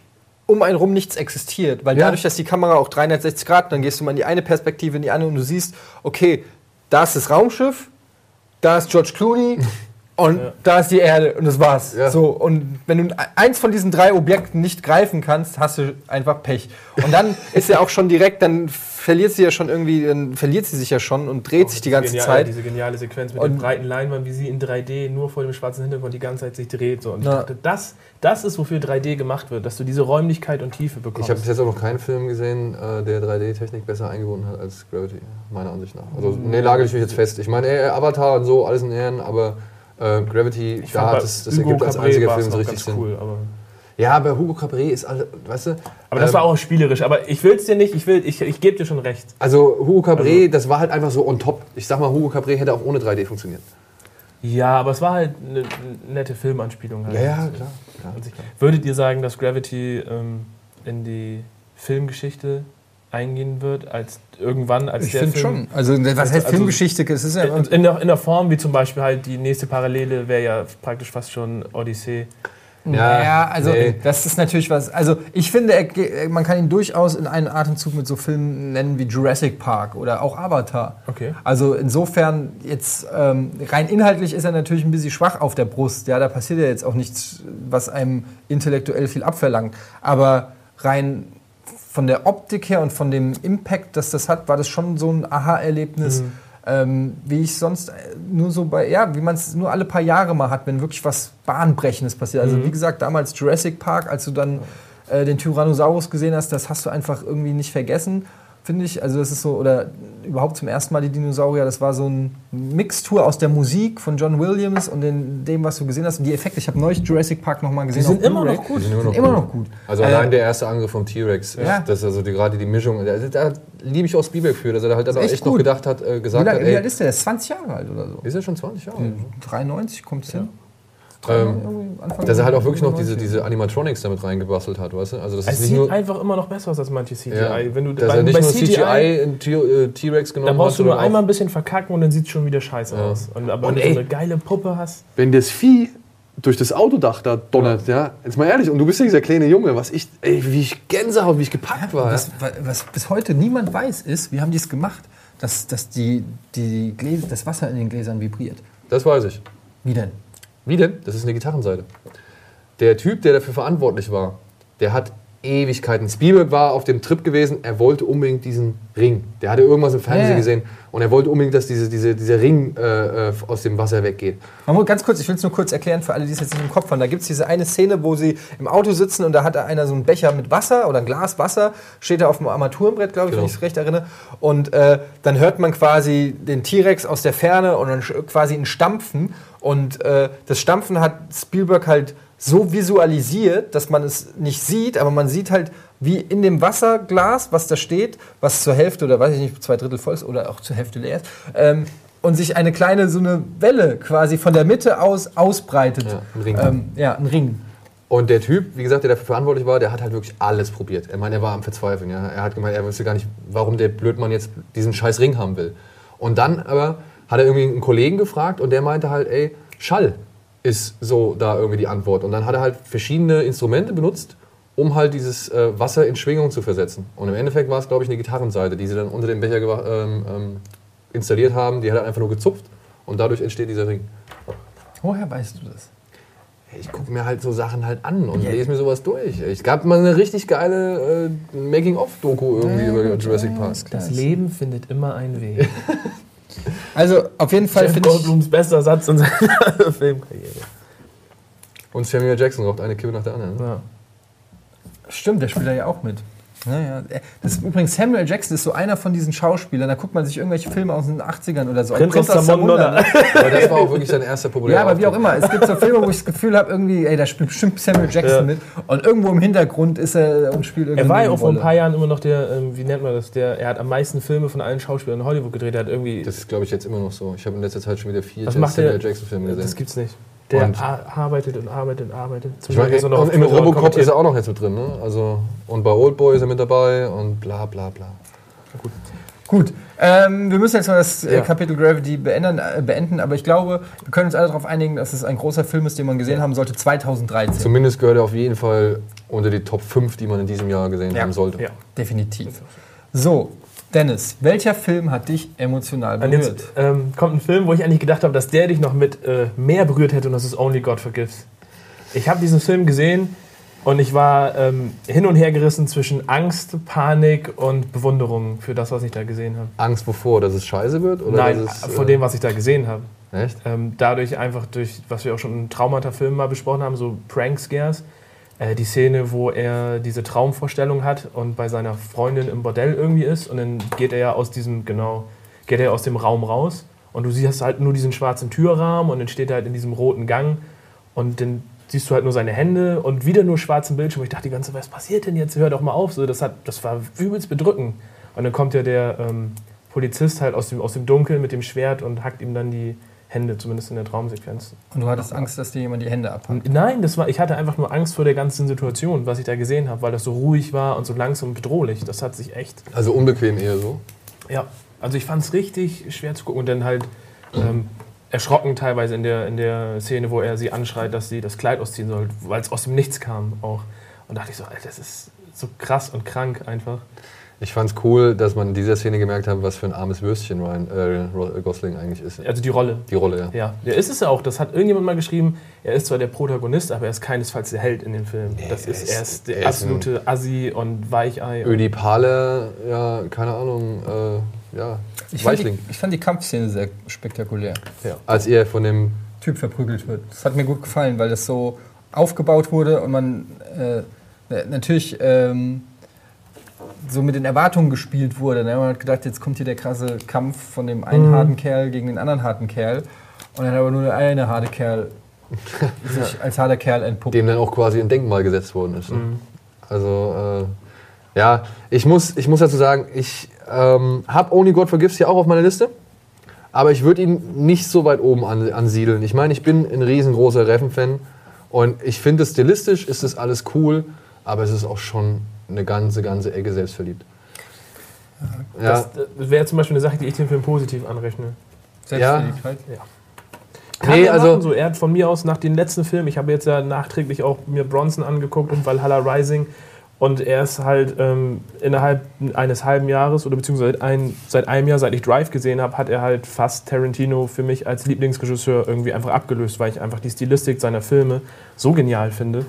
um einen rum nichts existiert. Weil Ja. dadurch, dass die Kamera auch 360 Grad, dann gehst du mal in die eine Perspektive, in die andere und du siehst, okay, da ist das Raumschiff, da ist George Clooney und Ja. da ist die Erde und das war's. Ja. So, und wenn du eins von diesen drei Objekten nicht greifen kannst, hast du einfach Pech. Und dann ist ja auch schon direkt, dann verliert sie ja schon irgendwie, dann verliert sie sich ja schon und dreht sich die ganze genial, Zeit. Diese geniale Sequenz mit Und- den breiten Leinwand, wie sie in 3D nur vor dem schwarzen Hintergrund die ganze Zeit sich dreht. So. Und Ja. ich dachte, das, das ist, wofür 3D gemacht wird, dass du diese Räumlichkeit und Tiefe bekommst. Ich habe bis jetzt auch noch keinen Film gesehen, äh, der 3D-Technik besser eingebunden hat als Gravity, meiner Ansicht nach. Also, nee, lage ich mich jetzt fest. Ich meine, äh, Avatar und so, alles in Ehren, aber äh, Gravity, ich es, das Hugo ergibt als einziger Film so richtig Sinn. cool. Aber Ja, aber Hugo Cabré ist, alle, weißt du. aber das ähm, war auch spielerisch. Aber ich will es dir nicht, ich, will- ich, ich gebe dir schon recht. Also, Hugo Cabré, Also- das war halt einfach so on top. Ich sag mal, Hugo Cabré hätte auch ohne 3D funktioniert. Ja, aber es war halt eine nette Filmanspielung. Halt. klar. klar. Und ich- Würdet ihr sagen, dass Gravity ähm, in die Filmgeschichte eingehen wird, als irgendwann als Ich der finde Film? schon. Also, was heißt Also- Filmgeschichte? Es ist ja In, in, der, in der Form, wie zum Beispiel halt die nächste Parallele wäre ja praktisch fast schon Odyssee. Ja, Ja, also nee. das ist natürlich was. Also ich finde, er, man kann ihn durchaus in einen Atemzug mit so Filmen nennen wie Jurassic Park oder auch Avatar. Okay. Also insofern jetzt ähm, rein inhaltlich ist er natürlich ein bisschen schwach auf der Brust. Ja, da passiert ja jetzt auch nichts, was einem intellektuell viel abverlangt. Aber rein von der Optik her und von dem Impact, das das hat, war das schon so ein Aha-Erlebnis. Ähm, wie ich sonst äh, nur so bei, ja, wie man es nur alle paar Jahre mal hat, wenn wirklich was Bahnbrechendes passiert. Also wie gesagt, damals Jurassic Park, als du dann äh, den Tyrannosaurus gesehen hast, das hast du einfach irgendwie nicht vergessen, finde ich. Also das ist so, oder überhaupt zum ersten Mal die Dinosaurier, das war so eine Mixtur aus der Musik von John Williams und den, dem, was du gesehen hast. Und die Effekte, ich habe neulich Jurassic Park nochmal gesehen. Die sind immer noch gut. Die sind immer noch Immer gut. noch gut. Also Äh, allein der erste Angriff vom T-Rex, Ja. das ist also die, gerade die Mischung, da, da liebe ich auch Spielberg für, dass er da halt dann auch echt echt noch gut. gedacht hat, äh, Wie, gesagt hat, lange, wie alt ey, ist der? Der ist 20 Jahre alt oder so. ist er schon 20 Jahre? Hm. 93 kommt es hin. Ähm, dass er halt auch wirklich noch diese, 95. diese Animatronics damit reingebastelt hat, weißt du? Also das Es ist nicht sieht nur, einfach immer noch besser aus als manche CGI. ja, Wenn du dass bei, er nicht bei nur CGI, äh, T-Rex genommen dann brauchst du nur einmal ein bisschen verkacken und dann sieht es schon wieder scheiße Ja. aus. Und, aber Und wenn du ey- so eine geile Puppe hast, wenn das Vieh durch das Autodach da donnert, ja, jetzt mal ehrlich, und du bist ja dieser kleine Junge, was ich, ey, wie ich Gänsehaut, wie ich gepackt war. Was, wa- was bis heute niemand weiß, ist, wie haben die es gemacht, dass, dass die, die Gläser, das Wasser in den Gläsern vibriert. Das weiß ich. Wie denn? Wie denn? Das ist eine Gitarrenseite. Der Typ, der dafür verantwortlich war, der hat Ewigkeiten. Spielberg war auf dem Trip gewesen, er wollte unbedingt diesen Ring. Der hatte irgendwas im Fernsehen Ja. gesehen und er wollte unbedingt, dass diese, diese, dieser Ring äh, äh, aus dem Wasser weggeht. Man muss ganz kurz, ich will es nur kurz erklären für alle, die es jetzt nicht im Kopf haben. Da gibt es diese eine Szene, wo sie im Auto sitzen und da hat einer so einen Becher mit Wasser oder ein Glas Wasser, steht da auf dem Armaturenbrett, glaube ich, Genau. wenn ich es recht erinnere. Und äh, dann hört man quasi den T-Rex aus der Ferne und dann quasi ein Stampfen. Und äh, das Stampfen hat Spielberg halt so visualisiert, dass man es nicht sieht, aber man sieht halt, wie in dem Wasserglas, was da steht, was zur Hälfte oder weiß ich nicht, zwei Drittel voll ist oder auch zur Hälfte leer ist, ähm, und sich eine kleine so eine Welle quasi von der Mitte aus ausbreitet. Ja, ein Ring. Ähm, ja, ein Ring. Und der Typ, wie gesagt, der dafür verantwortlich war, der hat halt wirklich alles probiert. Er meinte, er war am Verzweifeln. Ja. Er hat gemeint, er wusste gar nicht, warum der Blödmann jetzt diesen scheiß Ring haben will. Und dann aber hat er irgendwie einen Kollegen gefragt und der meinte halt, ey, Schall ist so da irgendwie die Antwort. Und dann hat er halt verschiedene Instrumente benutzt, um halt dieses äh, Wasser in Schwingung zu versetzen. Und im Endeffekt war es, glaube ich, eine Gitarrenseite, die sie dann unter dem Becher ähm, ähm, installiert haben. Die hat er einfach nur gezupft und dadurch entsteht dieser Ring. Woher weißt du das? Ich gucke mir halt so Sachen halt an und Ja. lese mir sowas durch. Ich gab mal eine richtig geile äh, Making-of-Doku irgendwie Ja, über Jurassic ja, Park. das Leben findet immer einen Weg. Also auf jeden Fall finde ich. Goldblums bester Satz in seiner Filmkarriere. Und Samuel Jackson raucht eine Kippe nach der anderen. ne? Ja. Stimmt, der spielt da ja auch mit. Naja, das ist übrigens Samuel Jackson ist so einer von diesen Schauspielern. Da guckt man sich irgendwelche Filme aus den 80ern oder so. an. Prinz aus Zamunda. ne? Aber das war auch wirklich sein erster populärer Ja, aber wie auch immer. Es gibt so Filme, wo ich das Gefühl habe, irgendwie, ey, da spielt bestimmt Samuel Jackson Ja. mit. Und irgendwo im Hintergrund ist er und spielt irgendwie. Er war ja auch vor ein paar Jahren immer noch der, ähm, wie nennt man das, der, er hat am meisten Filme von allen Schauspielern in Hollywood gedreht. Er hat irgendwie, Das ist, glaube ich, jetzt immer noch so. Ich habe in letzter Zeit schon wieder vier Was macht der- Samuel Jackson-Filme gesehen. das gibt's nicht. Der Und- arbeitet und arbeitet und arbeitet. Ich meine, er noch und im Robocop ist er auch noch jetzt mit drin, ne? Also, und bei Oldboy ist er mit dabei und bla bla bla. Gut, ähm, wir müssen jetzt mal das äh, Ja. Kapitel Gravity beenden, äh, beenden, aber ich glaube, wir können uns alle darauf einigen, dass es ein großer Film ist, den man gesehen haben sollte 2013. Zumindest gehört er auf jeden Fall unter die Top 5, die man in diesem Jahr gesehen Ja. haben sollte. Ja. Definitiv. So, Dennis, welcher Film hat dich emotional berührt? jetzt ähm, kommt ein Film, wo ich eigentlich gedacht habe, dass der dich noch mit äh, mehr berührt hätte und das ist Only God Forgives. Ich habe diesen Film gesehen und ich war ähm, hin und her gerissen zwischen Angst, Panik und Bewunderung für das, was ich da gesehen habe. Angst wovor, dass es scheiße wird? Oder Nein, es, vor äh, dem, was ich da gesehen habe. Echt? Ähm, dadurch einfach durch, was wir auch schon in Traumata-Filmen mal besprochen haben, so Prank-Scares. Äh, die Szene, wo er diese Traumvorstellung hat und bei seiner Freundin im Bordell irgendwie ist und dann geht er ja aus diesem, genau, geht er aus dem Raum raus und du siehst halt nur diesen schwarzen Türrahmen und dann steht er halt in diesem roten Gang und dann siehst du halt nur seine Hände und wieder nur schwarzen Bildschirm. Ich dachte die ganze Zeit, was passiert denn jetzt? Hör doch mal auf. So, das, hat, das war übelst bedrückend. Und dann kommt ja der ähm, Polizist halt aus dem, aus dem Dunkeln mit dem Schwert und hackt ihm dann die Hände, zumindest in der Traumsequenz. Und du hattest Angst, dass dir jemand die Hände abhackt. Nein, das war, ich hatte einfach nur Angst vor der ganzen Situation, was ich da gesehen habe, weil das so ruhig war und so langsam und bedrohlich. Das hat sich echt, Also unbequem eher so. ja, also ich fand es richtig schwer zu gucken und dann halt ähm, erschrocken teilweise in der, in der Szene, wo er sie anschreit, dass sie das Kleid ausziehen soll, weil es aus dem Nichts kam auch. Und dachte ich so, Alter, das ist so krass und krank einfach. Ich fand's cool, dass man in dieser Szene gemerkt hat, was für ein armes Würstchen Ryan äh, Ro- Gosling eigentlich ist. Also die Rolle. Die Rolle, ja. Ja, der ist es ja auch. Das hat irgendjemand mal geschrieben. Er ist zwar der Protagonist, aber er ist keinesfalls der Held in dem Film. Das er ist, ist- er ist der er ist absolute Assi und Weichei. Ödipale, ja, keine Ahnung, äh, ja, Ich fand, die, Weichling. ich fand die Kampfszene sehr spektakulär. Ja. Als er von dem Typ verprügelt wird. Das hat mir gut gefallen, weil das so aufgebaut wurde und man äh, natürlich ähm, so mit den Erwartungen gespielt wurde. Ne? Man hat gedacht, jetzt kommt hier der krasse Kampf von dem einen harten Kerl gegen den anderen harten Kerl. Und dann hat aber nur der eine harte Kerl sich als harter Kerl entpuppt. dem dann auch quasi ein Denkmal gesetzt worden ist. Ne? Also, äh, ja, ich muss, ich muss dazu sagen, ich ähm, habe Only God Forgives hier auch auf meiner Liste, aber ich würde ihn nicht so weit oben an, ansiedeln. Ich meine, ich bin ein riesengroßer Reffen-Fan und ich finde, stilistisch ist das alles cool, aber es ist auch schon eine ganze, ganze Ecke selbstverliebt. Ja, Das, das wäre zum Beispiel eine Sache, die ich dem Film positiv anrechne. Selbstverliebtheit. Kann Nee, er also- machen, so. Er hat von mir aus nach den letzten Filmen, ich habe jetzt ja nachträglich auch mir Bronson angeguckt und Valhalla Rising und er ist halt ähm, innerhalb eines halben Jahres oder beziehungsweise ein, seit einem Jahr, seit ich Drive gesehen habe, hat er halt fast Tarantino für mich als Lieblingsregisseur irgendwie einfach abgelöst, weil ich einfach die Stilistik seiner Filme so genial finde,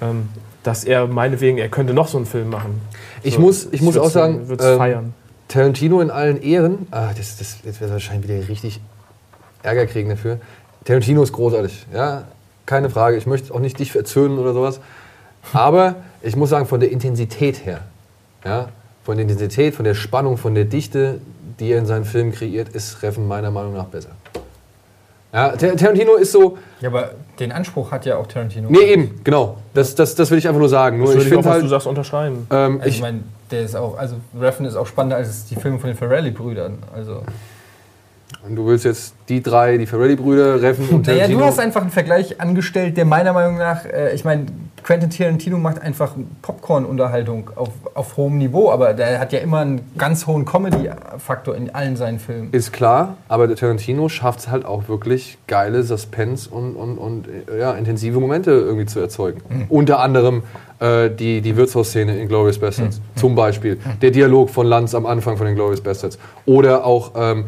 ähm, dass er meinetwegen, er könnte noch so einen Film machen. ich So, muss, ich muss auch sagen, ähm, feiern. Tarantino in allen Ehren, ah, das, das, jetzt wird er wahrscheinlich wieder richtig Ärger kriegen dafür. Tarantino ist großartig, ja, keine Frage. Ich möchte auch nicht dich verzöhnen oder sowas. Aber ich muss sagen, von der Intensität her, ja, von der Intensität, von der Spannung, von der Dichte, die er in seinen Filmen kreiert, ist Reffen meiner Meinung nach besser. Ja, Tar- Tarantino ist so, Ja, aber den Anspruch hat ja auch Tarantino. nee, eben, genau. Das, das, das will ich einfach nur sagen. Nur Das ich würde ich auch, finde was du halt, sagst, unterschreiben. ähm, Also ich ich, meine, der ist auch, also Reffen ist auch spannender als die Filme von den Ferrelli-Brüdern. Also. du willst jetzt die drei, die Ferrelli-Brüder, Reffen und Naja, Tarantino. du hast einfach einen Vergleich angestellt, der meiner Meinung nach, äh, ich meine, Quentin Tarantino macht einfach Popcorn-Unterhaltung auf, auf hohem Niveau, aber der hat ja immer einen ganz hohen Comedy-Faktor in allen seinen Filmen. Ist klar, aber der Tarantino schafft es halt auch wirklich geile Suspense und, und, und äh, ja, intensive Momente irgendwie zu erzeugen. Unter anderem äh, die, die Wirtshausszene in Glorious Bastards, zum Beispiel. Der Dialog von Lanz am Anfang von den Glorious Bastards. Oder auch, ähm,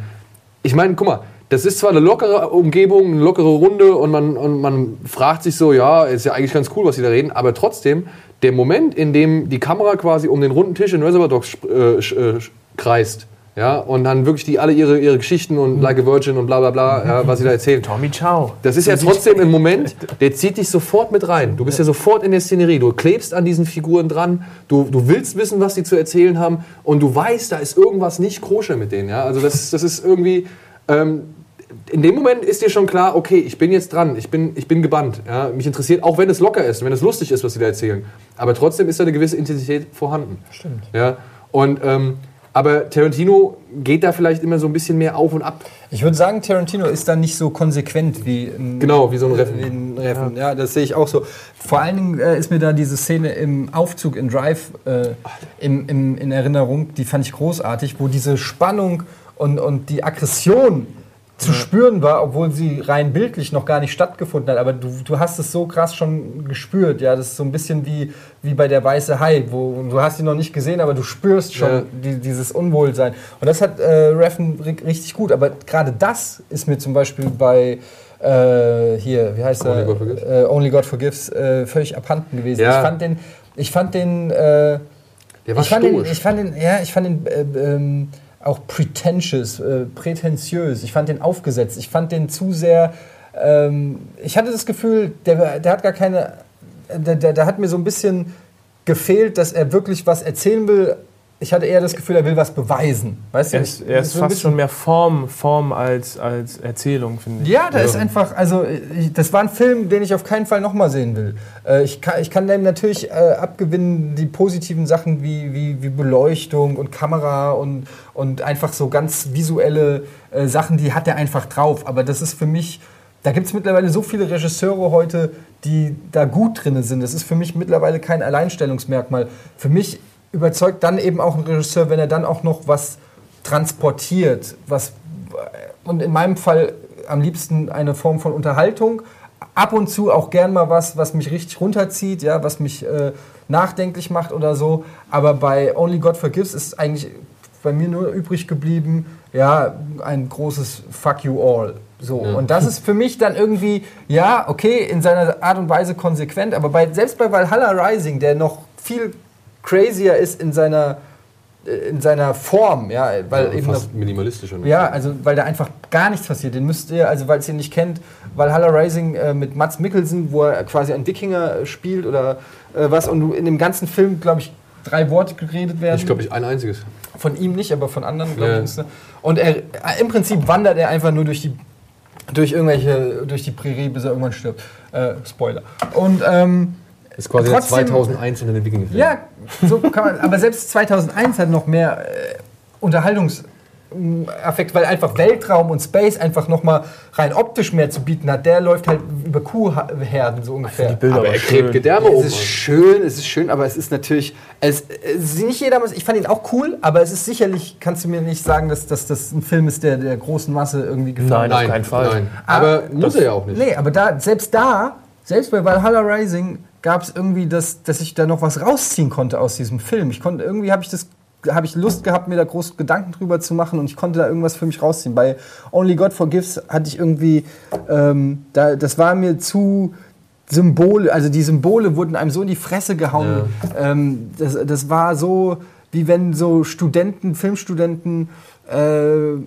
ich meine, guck mal, das ist zwar eine lockere Umgebung, eine lockere Runde und man, und man fragt sich so, ja, ist ja eigentlich ganz cool, was sie da reden, aber trotzdem, der Moment, in dem die Kamera quasi um den runden Tisch in Reservoir Dogs äh, äh, kreist, Ja, und dann wirklich die alle ihre, ihre Geschichten und Like a Virgin und bla bla bla, ja, was sie da erzählen. Tommy Ciao. Das ist ja trotzdem ein Moment, der zieht dich sofort mit rein. Du bist ja sofort in der Szenerie. Du klebst an diesen Figuren dran. Du, du willst wissen, was sie zu erzählen haben. Und du weißt, da ist irgendwas nicht koscher mit denen. Ja? Also das, das ist irgendwie... Ähm, in dem Moment ist dir schon klar, okay, ich bin jetzt dran, ich bin, ich bin gebannt. Ja? Mich interessiert, auch wenn es locker ist, wenn es lustig ist, was sie da erzählen. Aber trotzdem ist da eine gewisse Intensität vorhanden. Stimmt. Ja? Und, ähm, aber Tarantino geht da vielleicht immer so ein bisschen mehr auf und ab. Ich würde sagen, Tarantino ist da nicht so konsequent wie ein, Genau, wie so ein Reffen. Ein Reffen. Ja. das sehe ich auch so. Vor allen Dingen äh, ist mir da diese Szene im Aufzug in Drive äh, im, im, in Erinnerung, die fand ich großartig, wo diese Spannung und, und die Aggression zu spüren war, obwohl sie rein bildlich noch gar nicht stattgefunden hat. Aber du, du hast es so krass schon gespürt. Ja, das ist so ein bisschen wie, wie bei der Weiße Hai, wo du hast ihn noch nicht gesehen, aber du spürst schon Ja. die, dieses Unwohlsein. Und das hat äh, Reffen ri- richtig gut. Aber gerade das ist mir zum Beispiel bei äh, hier, wie heißt Only er? God Forgives? Äh, Only God Forgives äh, völlig abhanden gewesen. Ja. Ich fand den, ich fand den, äh, Der war ich fand den, ich fand den, ja, ich fand den äh, ähm, auch pretentious, äh, prätentiös. Ich fand den aufgesetzt. Ich fand den zu sehr. Ähm, ich hatte das Gefühl, der, der hat gar keine. Der, der, der hat mir so ein bisschen gefehlt, dass er wirklich was erzählen will. Ich hatte eher das Gefühl, er will was beweisen. Weißt du? Er ist, er ist so fast schon mehr Form, Form als, als Erzählung, finde ich. Ja, da ist einfach, also ich, das war ein Film, den ich auf keinen Fall nochmal sehen will. Äh, ich, kann, ich kann dem natürlich äh, abgewinnen, die positiven Sachen wie, wie, wie Beleuchtung und Kamera und, und einfach so ganz visuelle äh, Sachen, die hat er einfach drauf. Aber das ist für mich, da gibt es mittlerweile so viele Regisseure heute, die da gut drin sind. Das ist für mich mittlerweile kein Alleinstellungsmerkmal. Für mich überzeugt dann eben auch ein Regisseur, wenn er dann auch noch was transportiert, was und in meinem Fall am liebsten eine Form von Unterhaltung, ab und zu auch gern mal was, was mich richtig runterzieht, ja, was mich äh, nachdenklich macht oder so. Aber bei Only God Forgives ist eigentlich bei mir nur übrig geblieben, ja, ein großes Fuck you all. So. Und das ist für mich dann irgendwie, ja, okay, in seiner Art und Weise konsequent, aber bei, selbst bei Valhalla Rising, der noch viel crazier ist in seiner, äh, in seiner Form, ja, weil Ja, eben noch fast minimalistischer. ne? ja, also weil da einfach gar nichts passiert. Den müsst ihr, also weil ihr ihn nicht kennt, Valhalla Rising äh, mit Mats Mikkelsen, wo er quasi einen Wikinger äh, spielt oder äh, was und du in dem ganzen Film, glaube ich, drei Worte geredet werden. Ich glaube, ich ein einziges. Von ihm nicht, aber von anderen, glaube Ja. ich. Und er, äh, im Prinzip wandert er einfach nur durch die, durch irgendwelche, durch die Prärie, bis er irgendwann stirbt. Äh, Spoiler. Und ähm, ist quasi Trotzdem- der 2001 in den Wikinger. ja, so kann man. Aber selbst 2001 hat noch mehr äh, Unterhaltungsaffekt, weil einfach Weltraum und Space einfach noch mal rein optisch mehr zu bieten hat. Der läuft halt über Kuhherden so ungefähr. Die Bilder Aber aber er gräbt schön. Gedärme Es um. ist schön, es ist schön, aber es ist natürlich, es, es ist nicht jeder, ich fand ihn auch cool, aber es ist sicherlich, kannst du mir nicht sagen, dass, dass das ein Film ist, der der großen Masse irgendwie gefallen Nein, hat. auf keinen Fall. Nein. Aber muss er ja auch nicht. Nee, aber da, selbst da, selbst bei Valhalla Rising gab es irgendwie, das, dass ich da noch was rausziehen konnte aus diesem Film. Ich konnte, irgendwie habe ich das habe ich Lust gehabt, mir da groß Gedanken drüber zu machen und ich konnte da irgendwas für mich rausziehen. Bei Only God Forgives hatte ich irgendwie, ähm, da, das war mir zu Symbole, also die Symbole wurden einem so in die Fresse gehauen. Ähm, das, das war so, wie wenn so Studenten, Filmstudenten, äh,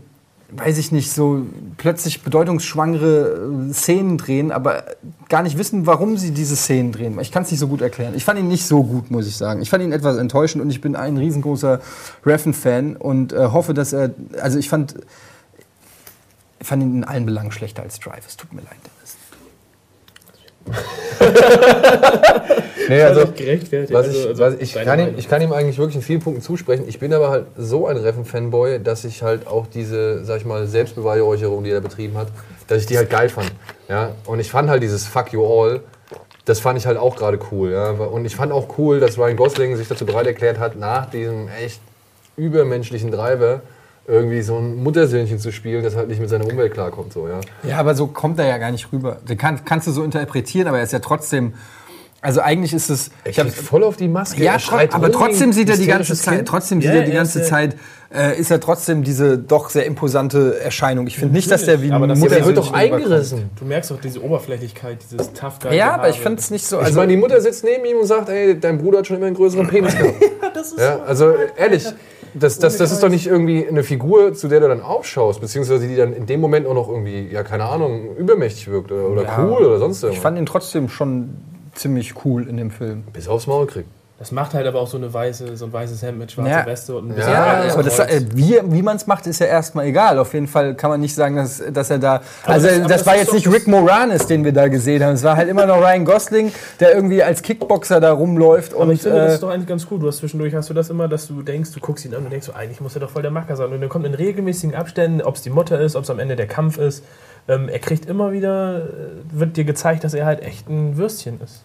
weiß ich nicht, so plötzlich bedeutungsschwangere äh, Szenen drehen, aber gar nicht wissen, warum sie diese Szenen drehen. Ich kann es nicht so gut erklären. Ich fand ihn nicht so gut, muss ich sagen. Ich fand ihn etwas enttäuschend und ich bin ein riesengroßer Reffen-Fan und äh, hoffe, dass er, also ich fand, ich fand ihn in allen Belangen schlechter als Drive. Es tut mir leid. Nee, Also, also, gerechtfertigt. was Also- ich, also was ich, kann ihm, ich kann ihm eigentlich wirklich in vielen Punkten zusprechen. Ich bin aber halt so ein Reffen-Fanboy, dass ich halt auch diese, sag ich mal, Selbstbeweihräucherung, die er betrieben hat, dass ich die halt geil fand. Ja? Und ich fand halt dieses Fuck you all, das fand ich halt auch gerade cool. Ja? Und ich fand auch cool, dass Ryan Gosling sich dazu bereit erklärt hat, nach diesem echt übermenschlichen Driver irgendwie so ein Muttersöhnchen zu spielen, das halt nicht mit seiner Umwelt klarkommt. So, ja? Ja, aber so kommt er ja gar nicht rüber. Den kann, kannst du so interpretieren, aber er ist ja trotzdem. Also eigentlich ist es. Er Ich hab, kriegt voll auf die Maske. ja, er aber trotzdem sieht er die ganze hysterisches Zeit. Kind. Trotzdem Ja, sieht er die ganze ist, äh, Zeit. Äh, ist er trotzdem diese doch sehr imposante Erscheinung. Ich finde nicht, dass der wie Aber ein das- Der wird doch eingerissen. Du merkst doch diese Oberflächlichkeit, dieses tough guy Ja, aber ich fand es nicht so. Also ich meine, die Mutter sitzt neben ihm und sagt, ey, dein Bruder hat schon immer einen größeren Penis gehabt. das ist ja, also ehrlich, das, das, das ist doch nicht irgendwie eine Figur, zu der du dann aufschaust, beziehungsweise die dann in dem Moment auch noch irgendwie, ja, keine Ahnung, übermächtig wirkt oder, oder Ja. cool oder sonst Ich irgendwas. fand ihn trotzdem schon ziemlich cool in dem Film. Bis aufs Maul kriegt. Das macht halt aber auch so, eine weiße, so ein weißes Hemd mit schwarzer Ja. Weste und ein Ja, bisschen Ja, breites aber das, äh, wie, wie man es macht, ist ja erstmal egal. Auf jeden Fall kann man nicht sagen, dass, dass er da. Also, das- das, das war jetzt nicht Rick Moranis, den wir da gesehen haben. Es war halt immer noch Ryan Gosling, der irgendwie als Kickboxer da rumläuft. Aber und, ich finde, das äh, ist doch eigentlich ganz cool. Du hast zwischendurch hast du das immer, dass du denkst, du guckst ihn an und denkst, so, eigentlich muss er doch voll der Macker sein. Und dann kommt in regelmäßigen Abständen, ob es die Mutter ist, ob es am Ende der Kampf ist. Ähm, er kriegt immer wieder, äh, wird dir gezeigt, dass er halt echt ein Würstchen ist.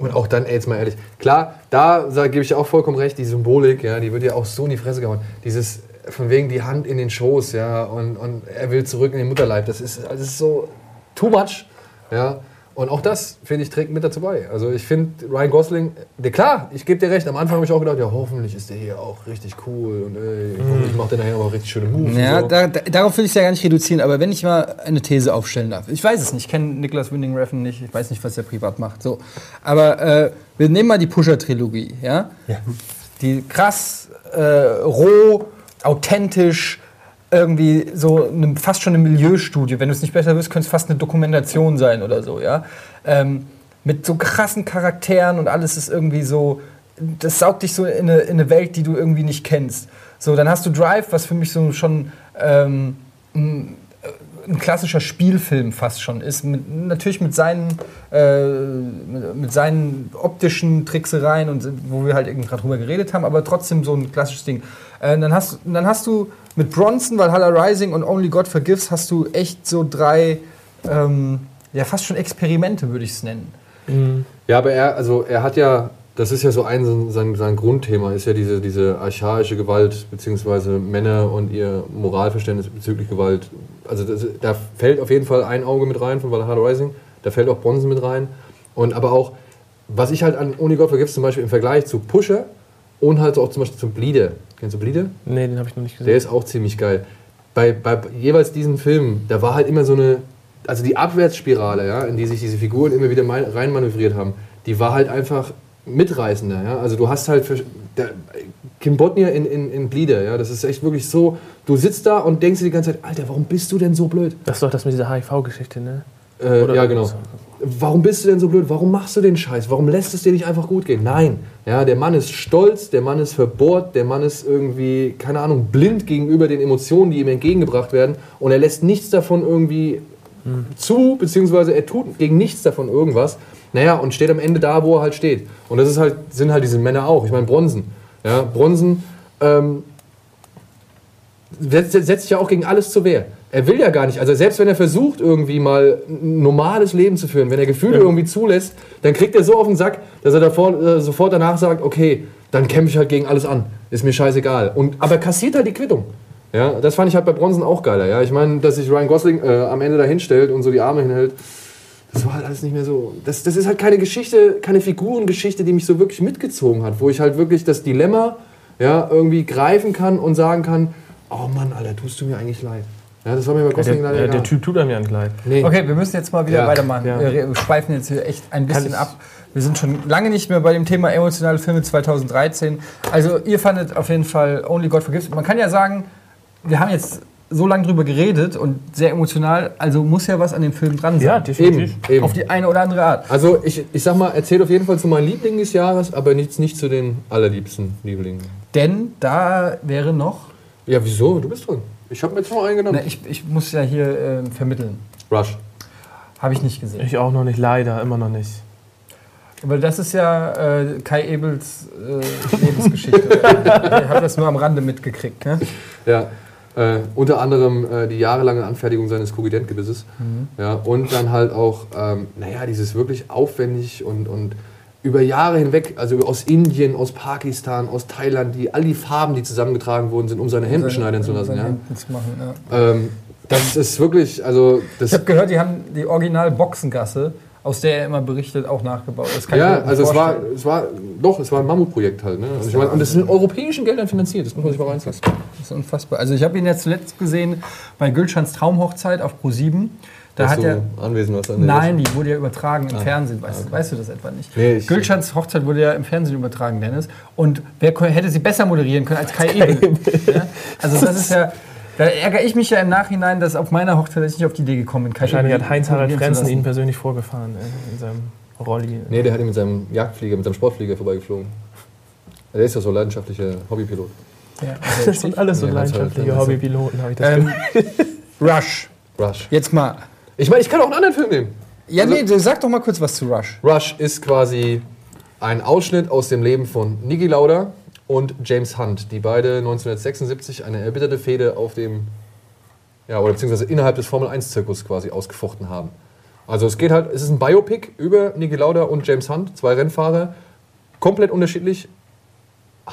Und auch dann, ey, jetzt mal ehrlich, klar, da gebe ich auch vollkommen recht, die Symbolik, ja, die wird ja auch so in die Fresse gehauen. Dieses, von wegen die Hand in den Schoß, ja, und, und er will zurück in den Mutterleib, das ist, das ist so too much, ja. Und auch das, finde ich, trägt mit dazu bei. Also ich finde, Ryan Gosling, der, klar, ich gebe dir recht, am Anfang habe ich auch gedacht, ja, hoffentlich ist der hier auch richtig cool und ey, hoffentlich macht der nachher aber richtig schöne Moves. Ja, so. da, da, darauf will ich es ja gar nicht reduzieren, aber wenn ich mal eine These aufstellen darf. Ich weiß es nicht, ich kenne Nicholas Winding Refn nicht, ich weiß nicht, was er privat macht. So. Aber äh, wir nehmen mal die Pusher-Trilogie, ja? Die krass, äh, roh, authentisch, irgendwie so eine, fast schon eine Milieustudie. Wenn du es nicht besser wirst, könnte es fast eine Dokumentation sein oder so, ja? Ähm, mit so krassen Charakteren und alles ist irgendwie so, das saugt dich so in eine, in eine Welt, die du irgendwie nicht kennst. So, dann hast du Drive, was für mich so schon ähm, ein, ein klassischer Spielfilm fast schon ist. Mit, natürlich mit seinen, äh, mit, seinen optischen Tricksereien und wo wir halt eben gerade drüber geredet haben, aber trotzdem so ein klassisches Ding. Äh, dann, hast, dann hast du mit Bronson, Valhalla Rising und Only God Forgives hast du echt so drei, ähm, ja fast schon Experimente, würde ich es nennen. Ja, aber er, also er hat ja, das ist ja so ein sein, sein Grundthema, ist ja diese, diese archaische Gewalt, beziehungsweise Männer und ihr Moralverständnis bezüglich Gewalt. Also das, da fällt auf jeden Fall ein Auge mit rein von Valhalla Rising, da fällt auch Bronson mit rein. Und aber auch, was ich halt an Only God vergibst, zum Beispiel im Vergleich zu Pusher und halt auch zum Beispiel zu Bleeder. Kennst du Bleeder? Nee, den habe ich noch nicht gesehen. Der ist auch ziemlich geil. Bei, bei jeweils diesen Filmen, da war halt immer so eine, also die Abwärtsspirale, ja, in die sich diese Figuren immer wieder reinmanövriert haben, die war halt einfach mitreißender. Ja? Also du hast halt, für, der, Kim Bodnia in, in, in Bleeder, ja, das ist echt wirklich so, du sitzt da und denkst dir die ganze Zeit, Alter, warum bist du denn so blöd? Das ist doch das mit dieser HIV-Geschichte, ne? Äh, ja, genau. Warum bist du denn so blöd? Warum machst du den Scheiß? Warum lässt es dir nicht einfach gut gehen? Nein. Ja, der Mann ist stolz, der Mann ist verbohrt, der Mann ist irgendwie, keine Ahnung, blind gegenüber den Emotionen, die ihm entgegengebracht werden. Und er lässt nichts davon irgendwie zu, beziehungsweise er tut gegen nichts davon irgendwas. Naja, und steht am Ende da, wo er halt steht. Und das ist halt, sind halt diese Männer auch. Ich meine, Bronson. Ja, Bronson ähm, setzt, setzt sich ja auch gegen alles zur Wehr. Er will ja gar nicht. Also selbst wenn er versucht, irgendwie mal ein normales Leben zu führen, wenn er Gefühle irgendwie zulässt, dann kriegt er so auf den Sack, dass er davor, äh, sofort danach sagt, okay, dann kämpfe ich halt gegen alles an. Ist mir scheißegal. Und, aber kassiert halt die Quittung. Ja, das fand ich halt bei Bronson auch geiler. Ja? Ich meine, dass sich Ryan Gosling äh, am Ende da hinstellt und so die Arme hinhält, das war halt alles nicht mehr so. Das, das ist halt keine Geschichte, keine Figurengeschichte, die mich so wirklich mitgezogen hat, wo ich halt wirklich das Dilemma ja, irgendwie greifen kann und sagen kann, oh Mann, Alter, tust du mir eigentlich leid. Ja, das war mir bei Der, Gosling leider der, der. Typ tut einem ja nicht leid. Nee. Okay, wir müssen jetzt mal wieder Ja, weitermachen. ja. Wir schweifen jetzt hier echt ein bisschen ab. Wir sind schon lange nicht mehr bei dem Thema emotionale Filme 2013. Also ihr fandet auf jeden Fall Only God Forgives. Man kann ja sagen, wir haben jetzt so lange drüber geredet und sehr emotional, also muss ja was an dem Film dran sein. Ja, definitiv. Eben, eben. Auf die eine oder andere Art. Also ich, ich sag mal, erzählt auf jeden Fall zu meinen Lieblingen des Jahres, aber nicht, nicht zu den allerliebsten Lieblingen. Denn da wäre noch, Ja, wieso? Du bist dran. Ich habe mir jetzt noch einen genommen. na, ich, ich muss ja hier äh, vermitteln. Rush. Habe ich nicht gesehen. Ich auch noch nicht, leider, immer noch nicht. Weil das ist ja äh, Kai Ebels äh, Lebensgeschichte. ich habe das nur am Rande mitgekriegt. Ne? Ja. Äh, unter anderem äh, die jahrelange Anfertigung seines Kogident-Gebisses. Ja, und dann halt auch, ähm, naja, dieses wirklich aufwendig und, und über Jahre hinweg, also aus Indien, aus Pakistan, aus Thailand, die, all die Farben, die zusammengetragen worden sind, um seine Hemden schneiden zu lassen. Ja. Hemden zu machen, ja. Ähm, das ist wirklich, also das Ich habe gehört, die haben die original Boxengasse, aus der er immer berichtet, auch nachgebaut. Ja, also es war, vorstellen. es war, doch, es war ein Mammutprojekt halt. Ne? Und, ich meine, und das ist mit europäischen Geldern finanziert, das muss man sich mal reinziehen. Das ist unfassbar. Also ich habe ihn jetzt zuletzt gesehen bei Gülschans Traumhochzeit auf Pro7. Da hat er. anwesend warst an der Nein, die wurde ja übertragen im Fernsehen. Weißt, weißt du das etwa nicht? Nee, Gülschans Hochzeit wurde ja im Fernsehen übertragen, Dennis. Und wer hätte sie besser moderieren können als Kai Ebel? ja? Also das ist ja. Da ärgere ich mich ja im Nachhinein, dass auf meiner Hochzeit ich nicht auf die Idee gekommen bin, Kai Wahrscheinlich Ebel hat Heinz-Harald Frenzen ihn persönlich vorgefahren äh, in seinem Rolli. Nee, der hat ihn mit seinem Jagdflieger, mit seinem Sportflieger vorbeigeflogen. Der ist ja so leidenschaftlicher Hobbypilot. Ja, Das sind alles so Ja, Heinz-Harald leidenschaftliche. Hobbypiloten, habe ich das ähm, Gefühl. Rush. Rush. Jetzt mal. Ich meine, ich kann auch einen anderen Film nehmen. Ja, Also- nee, sag doch mal kurz was zu Rush. Rush ist quasi ein Ausschnitt aus dem Leben von Niki Lauda und James Hunt, die beide 1976 eine erbitterte Fehde auf dem, ja, oder beziehungsweise innerhalb des Formel-1-Zirkus quasi ausgefochten haben. Also es geht halt, es ist ein Biopic über Niki Lauda und James Hunt, zwei Rennfahrer, komplett unterschiedlich.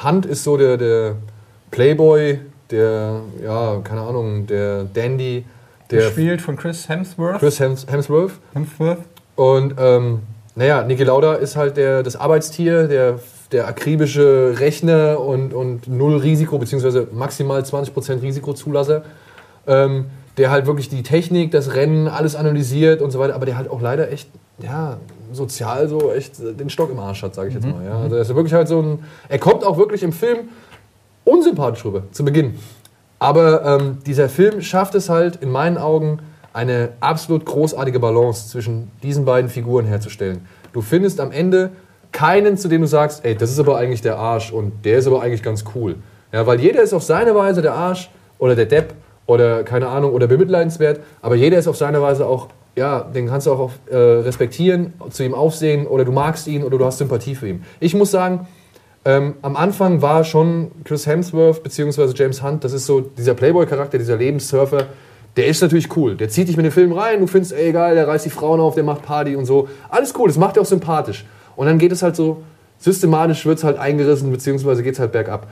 Hunt ist so der, der Playboy, der, ja, keine Ahnung, der Dandy, der Gespielt von Chris Hemsworth. Chris Hems Hemsworth. Hemsworth. Und ähm, naja, Niki Lauda ist halt der, das Arbeitstier, der, der akribische Rechner und, und null Risiko, beziehungsweise maximal 20% Risikozulasser, ähm, der halt wirklich die Technik, das Rennen, alles analysiert und so weiter, aber der halt auch leider echt, ja, sozial so echt den Stock im Arsch hat, sage ich jetzt mal. Ja. Also er ist wirklich halt so ein, er kommt auch wirklich im Film unsympathisch rüber, zu Beginn. Aber ähm, dieser Film schafft es halt in meinen Augen, eine absolut großartige Balance zwischen diesen beiden Figuren herzustellen. Du findest am Ende keinen, zu dem du sagst, ey, das ist aber eigentlich der Arsch und der ist aber eigentlich ganz cool. Ja, weil jeder ist auf seine Weise der Arsch oder der Depp oder keine Ahnung oder bemitleidenswert, aber jeder ist auf seine Weise auch, ja, den kannst du auch auf, äh, respektieren, zu ihm aufsehen oder du magst ihn oder du hast Sympathie für ihn. Ich muss sagen, ähm, am Anfang war schon Chris Hemsworth bzw. James Hunt, das ist so dieser Playboy-Charakter, dieser Lebenssurfer, der ist natürlich cool. Der zieht dich mit den Film rein, du findest, ey, geil, der reißt die Frauen auf, der macht Party und so. Alles cool, das macht er auch sympathisch. Und dann geht es halt so, systematisch wird es halt eingerissen, beziehungsweise geht es halt bergab.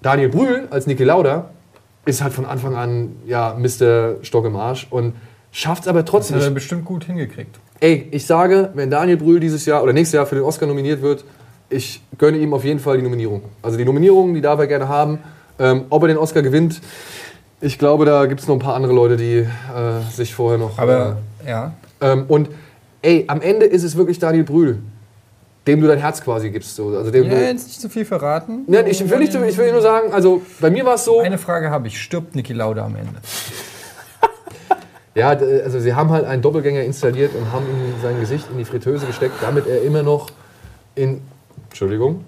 Daniel Brühl als Niki Lauda ist halt von Anfang an, ja, Mr. Stock im Arsch und schafft es aber trotzdem Das hat er bestimmt gut hingekriegt. Ey, ich sage, wenn Daniel Brühl dieses Jahr oder nächstes Jahr für den Oscar nominiert wird, ich gönne ihm auf jeden Fall die Nominierung. Also die Nominierung, die darf er gerne haben. Ähm, ob er den Oscar gewinnt, ich glaube, da gibt es noch ein paar andere Leute, die äh, sich vorher noch. Aber ja. äh, ähm, und ey, am Ende ist es wirklich Daniel Brühl, dem du dein Herz quasi gibst. So. Also dem Ja, du, jetzt nicht zu viel verraten. Nein, ich, will nicht, ich will nur sagen, also bei mir war es so. Eine Frage habe ich. Stirbt Niki Lauda am Ende? Ja, also sie haben halt einen Doppelgänger installiert und haben ihm sein Gesicht in die Fritteuse gesteckt, damit er immer noch in. Entschuldigung,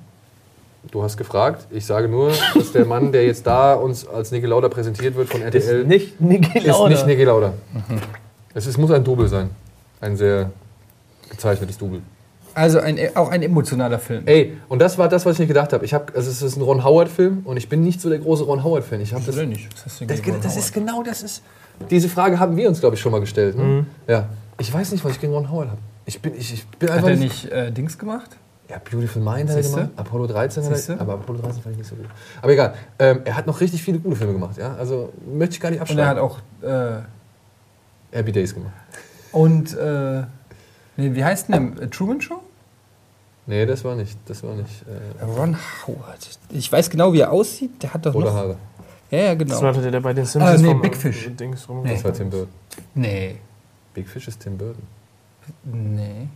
du hast gefragt. Ich sage nur, dass der Mann, der jetzt da uns als Niki Lauda präsentiert wird von RTL, Ist nicht Niki ist Lauda. nicht Niki Lauda. Es ist, muss ein Double sein. Ein sehr gezeichnetes Double. Also ein, auch ein emotionaler Film. Ey, und das war das, was ich nicht gedacht habe. Ich hab, also es ist ein Ron Howard-Film und ich bin nicht so der große Ron Howard-Fan. Ich habe das nicht? Das, das Howard? ist genau das ist. Diese Frage haben wir uns, glaube ich, schon mal gestellt. Ne? Ja. Ich weiß nicht, was ich gegen Ron Howard habe. Ich bin, ich, ich bin Hat er nicht. nicht äh, Dings gemacht? Ja, Beautiful Mind hat er gemacht. Apollo 13 hat er, aber Apollo 13 fand ich nicht so gut. Aber egal. Ähm, er hat noch richtig viele gute Filme gemacht. Ja? Also möchte ich gar nicht Und abschreiben. er hat auch. Äh, Happy Days gemacht. und. Äh, nee, wie heißt denn der? Äh, Truman Show? Nee, das war nicht. Das war nicht. Äh, Ron Howard. Ich weiß genau, wie er aussieht. Der hat doch rote noch. Haare. Ja, ja, Das genau. war der, der bei den Simpsons Ah, nee, vom- Big Fish. Dings rum. Nee. Das war Tim Burton. Nee. Big Fish ist Tim Burton. Nee.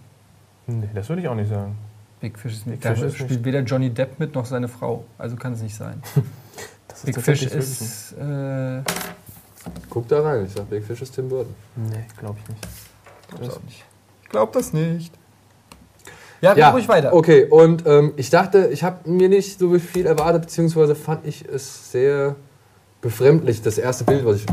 Nee, das würde ich auch nicht sagen. Big Fish ist Big nicht. Da Fish ist spielt nicht. weder Johnny Depp mit noch seine Frau. Also kann es nicht sein. Das Big Fish ist. Äh, Guck da rein. Ich sag, Big Fish ist Tim Burton. Nee, glaube ich nicht. Das- ich glaube das nicht. Ja, Ja, ruhig weiter. Okay, und ähm, ich dachte, ich habe mir nicht so viel erwartet, beziehungsweise fand ich es sehr befremdlich, das erste Bild, was ich.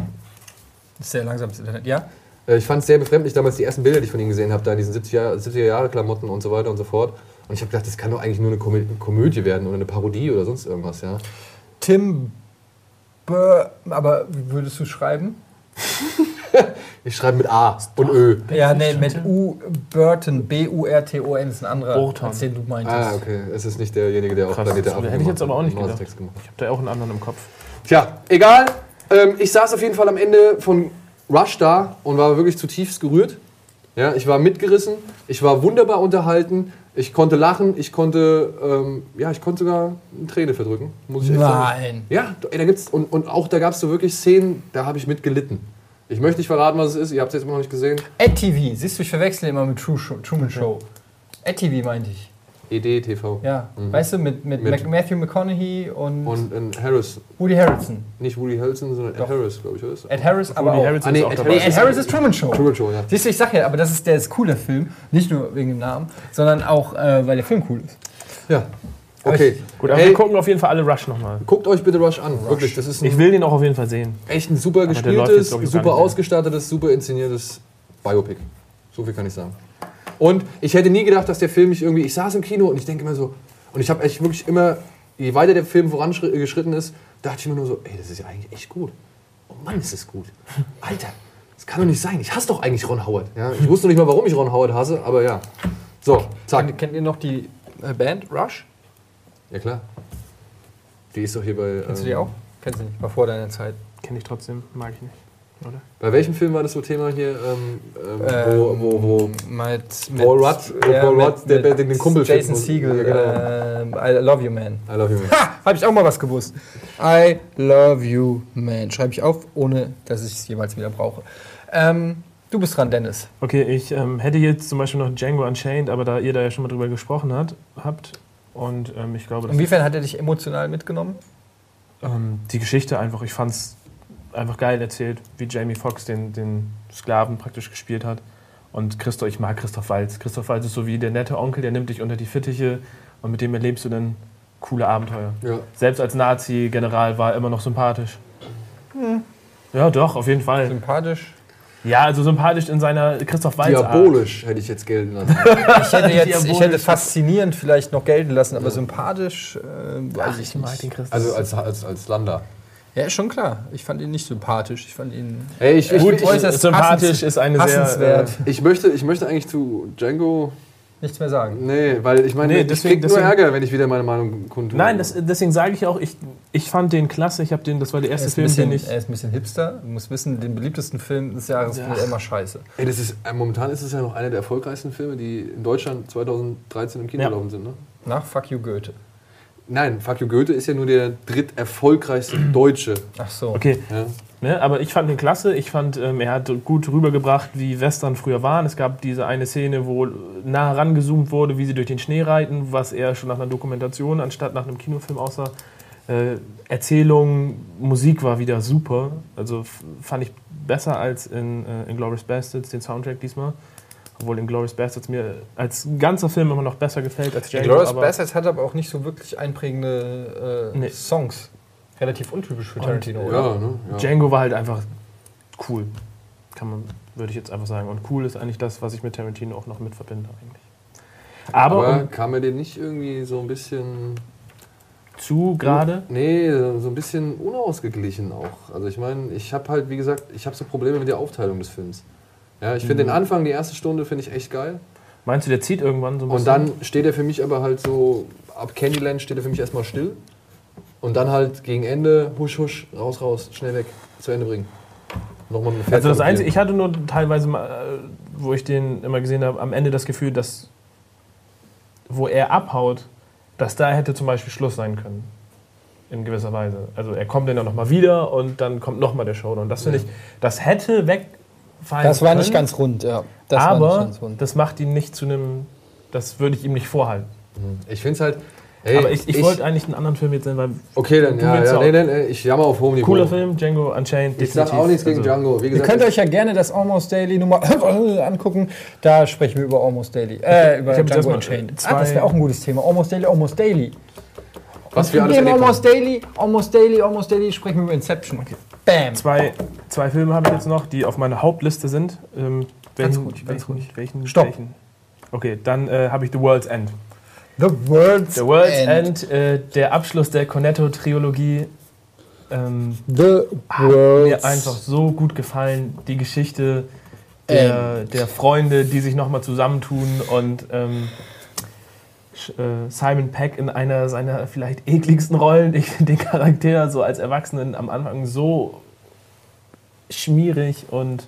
Ist sehr langsam das Internet. Ja? Äh, ich fand es sehr befremdlich damals die ersten Bilder, die ich von ihm gesehen habe, da in diesen 70er, 70er Jahre Klamotten und so weiter und so fort. Und ich habe gedacht, das kann doch eigentlich nur eine Komö Komödie werden oder eine Parodie oder sonst irgendwas, ja. Tim Bur aber wie würdest du schreiben? Ich schreibe mit A und Ö. Ja, nee, mit U Burton, B-U-R-T-O-N ist ein anderer, Burton. als den du meintest. Ah, okay. Es ist nicht derjenige, der auch Krass, Planet der Affen hätte ich jetzt aber auch nicht gedacht. Text gemacht hat. Ich habe da auch einen anderen im Kopf. Tja, egal. Ähm, ich saß auf jeden Fall am Ende von Rush da und war wirklich zutiefst gerührt. Ja, ich war mitgerissen, ich war wunderbar unterhalten, ich konnte lachen, ich konnte, ähm, ja, ich konnte sogar eine Träne verdrücken, muss ich echt sagen. Nein. Ja, ey, da gibt's, und, und auch da gab es so wirklich Szenen, da habe ich mitgelitten. Ich möchte nicht verraten, was es ist, ihr habt es jetzt immer noch nicht gesehen. EdTV, siehst du, ich verwechsel immer mit True Show, Truman Show. EdTV meinte ich. ED TV. Ja, weißt du, mit, mit, Mit- Matthew McConaughey und, Und in Harris, Woody Harrelson. nicht Woody Harrelson, sondern Ed Doch. Harris, glaube ich, oder? Ed Harris, aber Woody auch. Harrelson Ah, nee, ist auch Ed dabei. Nee, Ed Harris ist Truman Show. Truman Show, ja. Siehst du, ich sag ja, aber das ist der ist cooler Film. Nicht nur wegen dem Namen, sondern auch, äh, weil der Film cool ist. Ja. Okay. Gut, aber Ey, wir gucken auf jeden Fall alle Rush nochmal. guckt euch bitte Rush an. Wirklich, das ist ein Ich will den auch auf jeden Fall sehen. echt ein super läuft gespieltes, jetzt, super ausgestattetes, super inszeniertes Biopic. So viel kann ich sagen. Und ich hätte nie gedacht, dass der Film mich irgendwie. Ich saß im Kino und ich denke immer so. Und ich habe echt wirklich immer, je weiter der Film vorangeschritten ist, dachte ich immer nur so, ey, das ist ja eigentlich echt gut. Oh Mann, ist das gut. Alter, das kann doch nicht sein. Ich hasse doch eigentlich Ron Howard. Ja, ich wusste noch nicht mal, warum ich Ron Howard hasse, aber ja. So, zack. Kennt, kennt ihr noch die äh, Band Rush? Ja klar. Die ist doch hier bei. Kennst du die ähm, auch? Kennst du nicht, war vor deiner Zeit. Kenne ich trotzdem, mag ich nicht. Oder? Bei welchem Film war das so Thema hier? Ähm, ähm, wo, wo, wo Mit, Paul Rudd, wo Paul Rudd, der- der den Kumpel Jason. Siegel, Ja, ähm, I love you, man. I love you, man. Ha! Habe ich auch mal was gewusst. I love you, man. Schreibe ich auf, ohne dass ich es jemals wieder brauche. Ähm, du bist dran, Dennis. Okay, ich ähm, hätte jetzt zum Beispiel noch Django Unchained, aber da ihr da ja schon mal drüber gesprochen hat, habt und ähm, ich glaube, Inwiefern hat er dich emotional mitgenommen? ähm, die Geschichte einfach, ich fand es einfach geil erzählt, wie Jamie Foxx den, den Sklaven praktisch gespielt hat. Und Christoph, ich mag Christoph Waltz. Christoph Waltz ist so wie der nette Onkel, der nimmt dich unter die Fittiche und mit dem erlebst du dann coole Abenteuer. Ja. Selbst als Nazi-General war er immer noch sympathisch. Ja, doch, auf jeden Fall. Sympathisch. Ja, also sympathisch in seiner Christoph Waltz. Diabolisch hätte ich jetzt gelten lassen. Ich hätte, jetzt, ich hätte faszinierend vielleicht noch gelten lassen, aber sympathisch äh, weiß Ach, ich ich mag nicht. den Christoph. Also als, als, als Lander. Ja, ist schon klar. Ich fand ihn nicht sympathisch. Ich fand ihn Ey, ich, ich, Gut, ich, äußerst sympathisch ist eine sehr. hassenswert. Äh, ich, möchte, ich möchte eigentlich zu Django. nichts mehr sagen. Nee, weil ich meine, Nee, ich deswegen- krieg nur deswegen- Ärger, wenn ich wieder meine Meinung kundtue. nein, das, deswegen sage ich auch, ich, ich fand den klasse. Ich habe den, das war der Er erste ist, Film, bisschen, den ich. er ist ein bisschen hipster. Du musst wissen, den beliebtesten Film des Jahres er immer scheiße. Ey, das ist, äh, momentan ist es ja noch einer der erfolgreichsten Filme, die in Deutschland 2013 im Kino Ja. gelaufen sind. Ne? Nach Fuck You Goethe. Nein, Fuck You Goethe ist ja nur der dritterfolgreichste Deutsche. Ach so. Okay, Ja. ne, aber ich fand den klasse. Ich fand, ähm, er hat gut rübergebracht, wie Western früher waren. Es gab diese eine Szene, wo nah rangezoomt wurde, wie sie durch den Schnee reiten, was eher schon nach einer Dokumentation anstatt nach einem Kinofilm aussah. Äh, Erzählung, Musik war wieder super. Also fand ich besser als in äh, Inglourious Bastards, den Soundtrack diesmal. Obwohl Inglourious Bastards mir als ganzer Film immer noch besser gefällt als Django. Glorious Bastards hat aber auch nicht so wirklich einprägende äh, Nee. Songs. Relativ untypisch für Und- Tarantino, oder? Ja, ne? ja. Django war halt einfach cool. Kann man, würde ich jetzt einfach sagen. Und cool ist eigentlich das, was ich mit Tarantino auch noch mit verbinde eigentlich. Aber, Aber um kam mir den nicht irgendwie so ein bisschen. zu gerade. Nee, so ein bisschen unausgeglichen auch. Also ich meine, ich habe halt, wie gesagt, ich habe so Probleme mit der Aufteilung des Films. Ja, ich finde Mhm. den Anfang, die erste Stunde, finde ich echt geil. Meinst du, der zieht irgendwann so ein Und bisschen? dann steht er für mich aber halt so, ab Candyland steht er für mich erstmal still. Und dann halt gegen Ende, husch, husch, raus, raus, schnell weg, zu Ende bringen. Nochmal mit Also das Einzige, ich hatte nur teilweise mal, äh, wo ich den immer gesehen habe, am Ende das Gefühl, dass wo er abhaut, dass da hätte zum Beispiel Schluss sein können. In gewisser Weise. Also er kommt dann noch mal wieder und dann kommt noch mal der Showdown. Das finde Ja. ich, das hätte wegfallen Das war können, nicht ganz rund, ja. Das war aber nicht ganz rund. das macht ihn nicht zu einem, das würde ich ihm nicht vorhalten. Ich finde es halt. Ey, aber ich, ich, wollte eigentlich einen anderen Film jetzt sehen, weil Okay, dann, Du ja, ja, nee, nee, nee, ich jammer auf hohem Niveau. cooler Film, Django Unchained, Ich sag definitiv. auch nichts gegen Also, Django. Wie Ihr gesagt, könnt euch ja gerne das Almost Daily Nummer angucken. Da sprechen wir über Almost Daily. Äh, über Ich Django Unchained. zwei- Ah, das wäre auch ein gutes Thema. Almost Daily, Almost Daily. Was wir alles Almost haben. Daily, Almost Daily, Almost Daily sprechen wir über Inception. Bam. Zwei, zwei Filme habe ich jetzt noch, die auf meiner Hauptliste sind. Ähm, Ganz welchen, ruhig, ganz welchen, welchen, Stopp. Welchen? Okay, dann äh, habe ich The World's End. The World's, The World's End, äh, der Abschluss der Cornetto-Trilogie. Ähm, The hat mir einfach so gut gefallen. Die Geschichte der, der Freunde, die sich nochmal zusammentun und ähm, äh, Simon Peck in einer seiner vielleicht ekligsten Rollen, ich finde den Charakter so als Erwachsenen am Anfang so schmierig und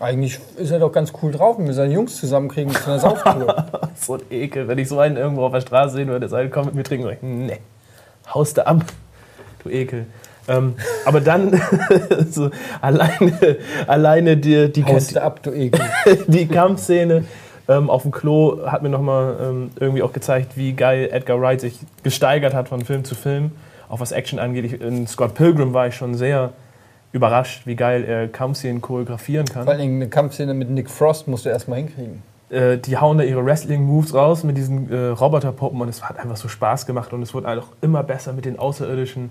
Eigentlich ist er doch ganz cool drauf, wenn wir seine Jungs zusammenkriegen zu einer Sauftour. so ein Ekel. Wenn ich so einen irgendwo auf der Straße sehen würde, der sagt, komm mit mir trinken, ich, nee, haust du ab, du Ekel. Ähm, aber dann so, alleine, alleine die, die, Haust du ab, du Ekel. die Kampfszene ähm, auf dem Klo hat mir nochmal ähm, irgendwie auch gezeigt, wie geil Edgar Wright sich gesteigert hat von Film zu Film, auch was Action angeht. Ich, in Scott Pilgrim war ich schon sehr überrascht, wie geil er Kampfszenen choreografieren kann. Vor allem eine Kampfszene mit Nick Frost musst du erstmal hinkriegen. Äh, die hauen da ihre Wrestling-Moves raus mit diesen äh, Roboterpuppen und es hat einfach so Spaß gemacht und es wurde auch immer besser mit den Außerirdischen.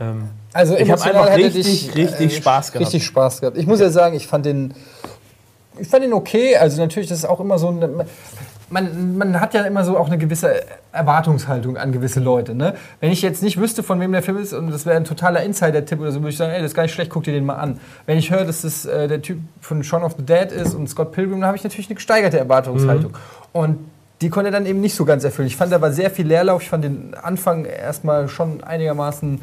Ähm, Also Ich hab emotional einfach richtig, richtig Spaß gehabt. Richtig Spaß gehabt. Ich muss ja sagen, ich fand den, ich fand den okay. Also natürlich, das ist auch immer so ein, man, man hat ja immer so auch eine gewisse Erwartungshaltung an gewisse Leute. Ne? Wenn ich jetzt nicht wüsste, von wem der Film ist und das wäre ein totaler Insider-Tipp oder so, würde ich sagen, ey, das ist gar nicht schlecht, guck dir den mal an. Wenn ich höre, dass das äh, der Typ von Shaun of the Dead ist und Scott Pilgrim, dann habe ich natürlich eine gesteigerte Erwartungshaltung. Und die konnte er dann eben nicht so ganz erfüllen. Ich fand, da war sehr viel Leerlauf. Ich fand den Anfang erstmal schon einigermaßen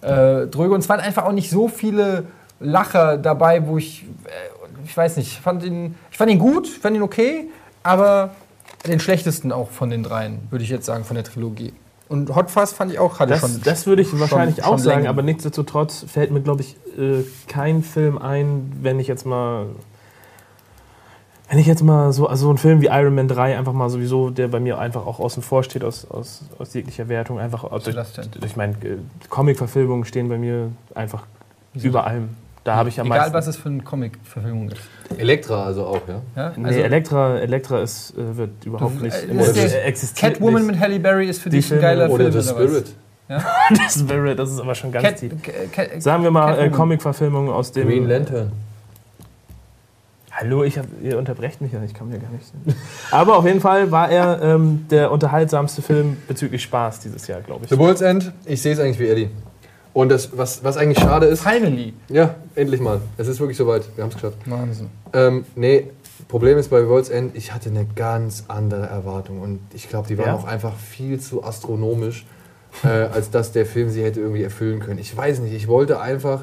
äh, dröge. Und es waren einfach auch nicht so viele Lacher dabei, wo ich, äh, ich weiß nicht, ich fand ihn, ich fand ihn gut, ich fand ihn okay, aber den schlechtesten auch von den dreien, würde ich jetzt sagen, von der Trilogie. Und Hot Fuzz fand ich auch, hatte das, schon. das würde ich schon- wahrscheinlich schon auch sagen, Längen. aber nichtsdestotrotz fällt mir, glaube ich, äh, kein Film ein, wenn ich jetzt mal. Wenn ich jetzt mal so, also so einen Film wie Iron Man 3 einfach mal sowieso, der bei mir einfach auch außen vor steht, aus, aus, aus jeglicher Wertung, einfach aus- durch, durch meine äh, Comic-Verfilmungen stehen bei mir einfach über allem. Da habe ich am Egal, meisten. was es für eine Comic-Verfilmung ist. Elektra also auch, ja? Ja? nee, Elektra, Elektra ist, äh, wird überhaupt Du- nicht. äh, existiert Catwoman nicht. mit Halle Berry ist für Die dich ein Filme geiler Oder Film. The oder was? Spirit. Das Spirit, das ist aber schon ganz Cat, tief. Cat, Sagen wir mal äh, Catwoman. Comic-Verfilmungen aus dem. Green Lantern. Hallo, ich hab, ihr unterbrecht mich ja, ich kann mir gar nicht. Aber auf jeden Fall war er ähm, der unterhaltsamste Film bezüglich Spaß dieses Jahr, glaube ich. The World's End, ich sehe es eigentlich wie Eddie. Und das, was, was eigentlich schade ist, Finally. ja, endlich mal. Es ist wirklich soweit. Wir haben es geschafft. Wahnsinn. Ähm, nee, Problem ist bei World's End, ich hatte eine ganz andere Erwartung. Und ich glaube, die waren Ja? auch einfach viel zu astronomisch, äh, als dass der Film sie hätte irgendwie erfüllen können. Ich weiß nicht, ich wollte einfach.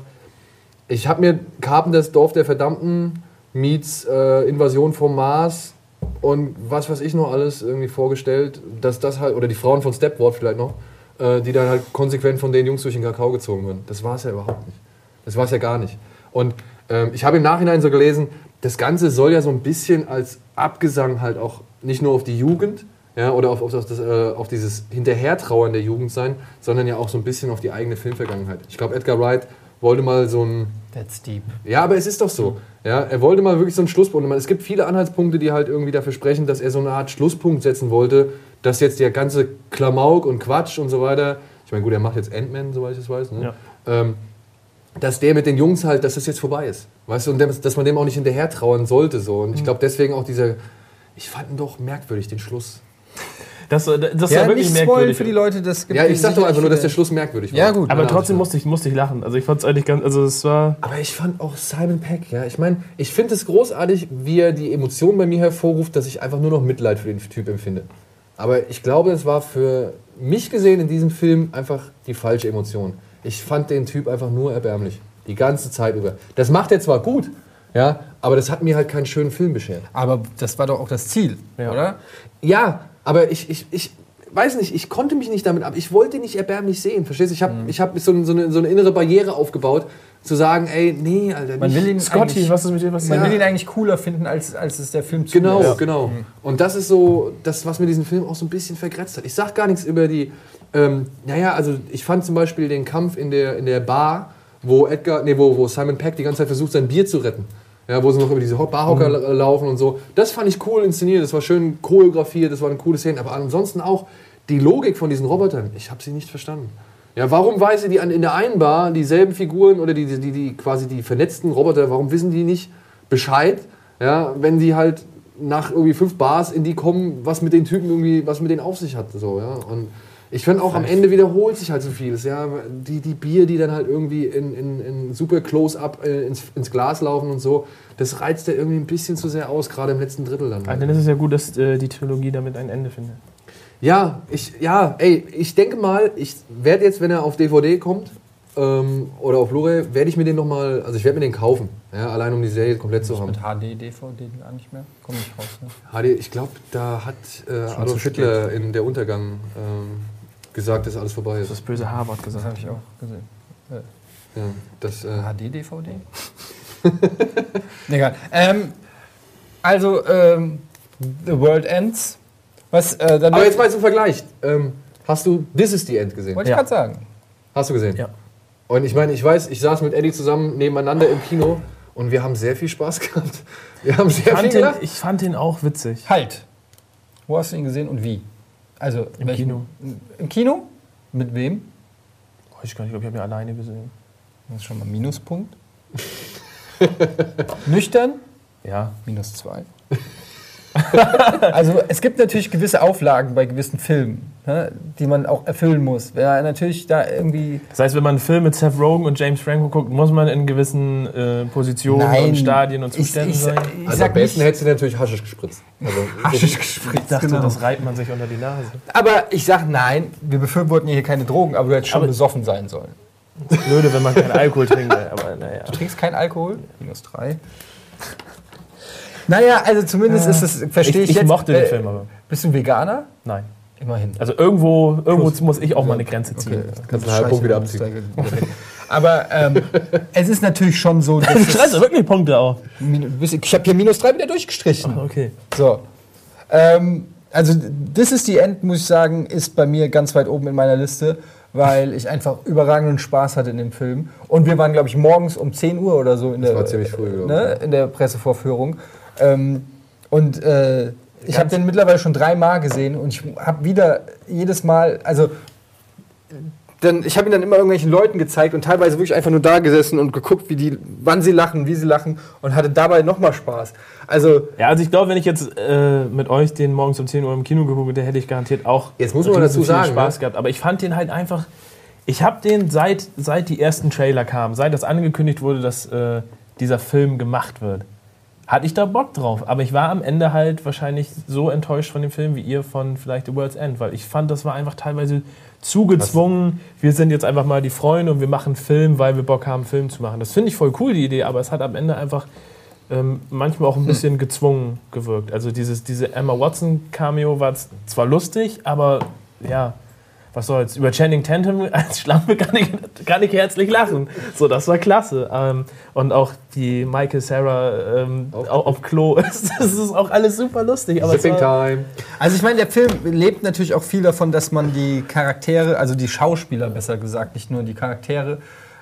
Ich habe mir Carpenters Dorf der Verdammten meets äh, Invasion vom Mars und was weiß ich noch alles irgendwie vorgestellt, dass das halt, oder die Frauen von Stepward vielleicht noch, äh, die dann halt konsequent von den Jungs durch den Kakao gezogen werden. Das war es ja überhaupt nicht. Das war es ja gar nicht. Und ähm, ich habe im Nachhinein so gelesen, das Ganze soll ja so ein bisschen als Abgesang halt auch nicht nur auf die Jugend ja, oder auf, auf, das, äh, auf dieses Hinterhertrauern der Jugend sein, sondern ja auch so ein bisschen auf die eigene Filmvergangenheit. Ich glaube, Edgar Wright wollte mal so ein That's deep. ja, aber es ist doch so. Ja, er wollte mal wirklich so einen Schlusspunkt. Es gibt viele Anhaltspunkte, die halt irgendwie dafür sprechen, dass er so eine Art Schlusspunkt setzen wollte, dass jetzt der ganze Klamauk und Quatsch und so weiter, ich meine, gut, er macht jetzt Ant-Man, soweit ich es weiß, ne? Ja. ähm, dass der mit den Jungs halt, dass das jetzt vorbei ist. Weißt du, und dass dass man dem auch nicht hinterher trauern sollte. So. Und ich glaube deswegen auch dieser, ich fand ihn doch merkwürdig, den Schluss. Das, das, das Ja, war wirklich nicht spoilen merkwürdig. für die Leute. Das gibt Ja, ich sag doch einfach nur, dass der Schluss merkwürdig war. Ja, gut. aber Meiner trotzdem musste ich, musste ich lachen. Also ich fand es eigentlich ganz, also es war, Aber ich fand auch Simon Peck, ja. Ich meine, ich finde es großartig, wie er die Emotionen bei mir hervorruft, dass ich einfach nur noch Mitleid für den Typ empfinde. Aber ich glaube, es war für mich gesehen in diesem Film einfach die falsche Emotion. Ich fand den Typ einfach nur erbärmlich. Die ganze Zeit über. Das macht er zwar gut, ja, aber das hat mir halt keinen schönen Film beschert. Aber das war doch auch das Ziel, Ja. oder? Ja, aber ich, ich, ich weiß nicht, ich konnte mich nicht damit ab. Ich wollte nicht erbärmlich sehen, verstehst du? Ich habe ich hab so, so, eine, so eine innere Barriere aufgebaut, zu sagen, ey, nee, Alter, Man will ihn Scotty, was ist mit dir passiert? man Ja. will ihn eigentlich cooler finden, als, als es der Film Genau, zulässt. genau. Und das ist so das, was mir diesen Film auch so ein bisschen vergrätzt hat. Ich sag gar nichts über die. Ähm, naja, also ich fand zum Beispiel den Kampf in der, in der Bar, wo Edgar, nee, wo, wo Simon Peck die ganze Zeit versucht, sein Bier zu retten. Ja, wo sie noch über diese Barhocker la- laufen und so. Das fand ich cool inszeniert, das war schön choreografiert, das war eine coole Szene. Aber ansonsten auch die Logik von diesen Robotern, ich habe sie nicht verstanden. Ja, warum weiß sie die an, in der einen Bar dieselben Figuren oder die, die, die, die quasi die vernetzten Roboter, warum wissen die nicht Bescheid, ja, wenn die halt nach irgendwie fünf Bars in die kommen, was mit den Typen irgendwie, was mit denen auf sich hat. So, ja. Und ich finde auch am Ende wiederholt sich halt so vieles. Ja. Die, die Bier, die dann halt irgendwie in, in, in super Close-up äh, ins, ins Glas laufen und so, das reizt ja irgendwie ein bisschen zu sehr aus, gerade im letzten Drittel dann. Ah, dann ist es ja gut, dass äh, die Trilogie damit ein Ende findet. Ja, ich, ja, ey, ich denke mal, ich werde jetzt, wenn er auf DVD kommt, ähm, oder auf Blu-ray, werde ich mir den nochmal, also ich werde mir den kaufen, ja, allein um die Serie komplett zu haben. Mit HD, DVD gar nicht mehr? Komm nicht raus, ne? HD, ich glaube, da hat äh, Adolf. Hitler in Der Untergang ähm, gesagt, dass alles vorbei Das ist. ist das böse H-Wort Das gesagt. habe ich auch gesehen. Ja, das, äh, HD, DVD? Egal. Ähm, also, ähm, The World Ends. Was, äh, dann aber jetzt mal zum Vergleich. Ähm, hast du This is the End gesehen? wollte ich Ja. gerade sagen. Hast du gesehen? Ja. Und ich meine, ich weiß, ich saß mit Eddie zusammen nebeneinander im Kino und wir haben sehr viel Spaß gehabt. Wir haben sehr Ich viel gelacht. ich fand den auch witzig. Halt. Wo hast du ihn gesehen und wie? Also Im welchen- Kino. Im Kino? Mit wem? Nicht, ich glaube, ich habe ihn alleine gesehen. Das ist schon mal Minuspunkt. Nüchtern? Ja. Minus zwei. also es gibt natürlich gewisse Auflagen bei gewissen Filmen, ne, die man auch erfüllen muss. Wer natürlich da irgendwie Das heißt, wenn man einen Film mit Seth Rogen und James Franco guckt, muss man in gewissen äh, Positionen Nein. und Stadien und Ich- Zuständen ich- sein. ich Also sag am besten hättest du dir natürlich Haschisch gespritzt. Also, Haschisch Ich gespritzt. dachte, genau. das reibt man sich unter die Nase. Aber ich sag nein, wir befürworten hier keine Drogen, aber du hättest schon Aber- besoffen sein sollen. Blöde, wenn man keinen Alkohol trinkt, aber naja. Du trinkst keinen Alkohol? Minus drei. Naja, also zumindest ist es, verstehe ich, ich, ich jetzt. mochte den äh, Film aber. Bist du Veganer? Nein. Immerhin. Also irgendwo, irgendwo muss ich auch mal eine Grenze ziehen. Kannst einen halben Punkt wieder abziehen. Aber ähm, es ist natürlich schon so, dass Du schreibst wirklich Punkte auf. Min- ich habe hier minus drei wieder durchgestrichen. Okay. So. Ähm, also, This is the End, muss ich sagen, ist bei mir ganz weit oben in meiner Liste, weil ich einfach überragenden Spaß hatte in dem Film. Und wir waren, glaube ich, morgens um 10 Uhr oder so in, der, war ziemlich früh, ne, in der Pressevorführung. Ähm, und äh, ich habe den mittlerweile schon dreimal gesehen und ich habe wieder jedes Mal, also dann, ich habe ihn dann immer irgendwelchen Leuten gezeigt und teilweise wirklich einfach nur da gesessen und geguckt, wie die, wann sie lachen, wie sie lachen und hatte dabei nochmal Spaß. Also Ja, also ich glaube, wenn ich jetzt äh, mit euch den morgens um 10 Uhr im Kino geguckt hätte, hätte ich garantiert auch Jetzt muss man dazu viel sagen, Spaß ne? gehabt. Aber ich fand den halt einfach. Ich habe den seit, seit die ersten Trailer kamen, seit das angekündigt wurde, dass äh, dieser Film gemacht wird, hatte ich da Bock drauf. Aber ich war am Ende halt wahrscheinlich so enttäuscht von dem Film wie ihr von vielleicht The World's End, weil ich fand, das war einfach teilweise zugezwungen. Wir sind jetzt einfach mal die Freunde und wir machen einen Film, weil wir Bock haben, einen Film zu machen. Das finde ich voll cool, die Idee, aber es hat am Ende einfach ähm, manchmal auch ein bisschen gezwungen gewirkt. Also dieses, diese Emma Watson Cameo war zwar lustig, aber ja, was soll's. Über Channing Tatum als Schlampe kann ich, kann ich herzlich lachen. So, das war klasse. Ähm, und auch die Michael Sarah ähm, Auf- auf, Klo, das ist auch alles super lustig. Aber war, Time. Also ich meine, der Film lebt natürlich auch viel davon, dass man die Charaktere, also die Schauspieler besser gesagt, nicht nur die Charaktere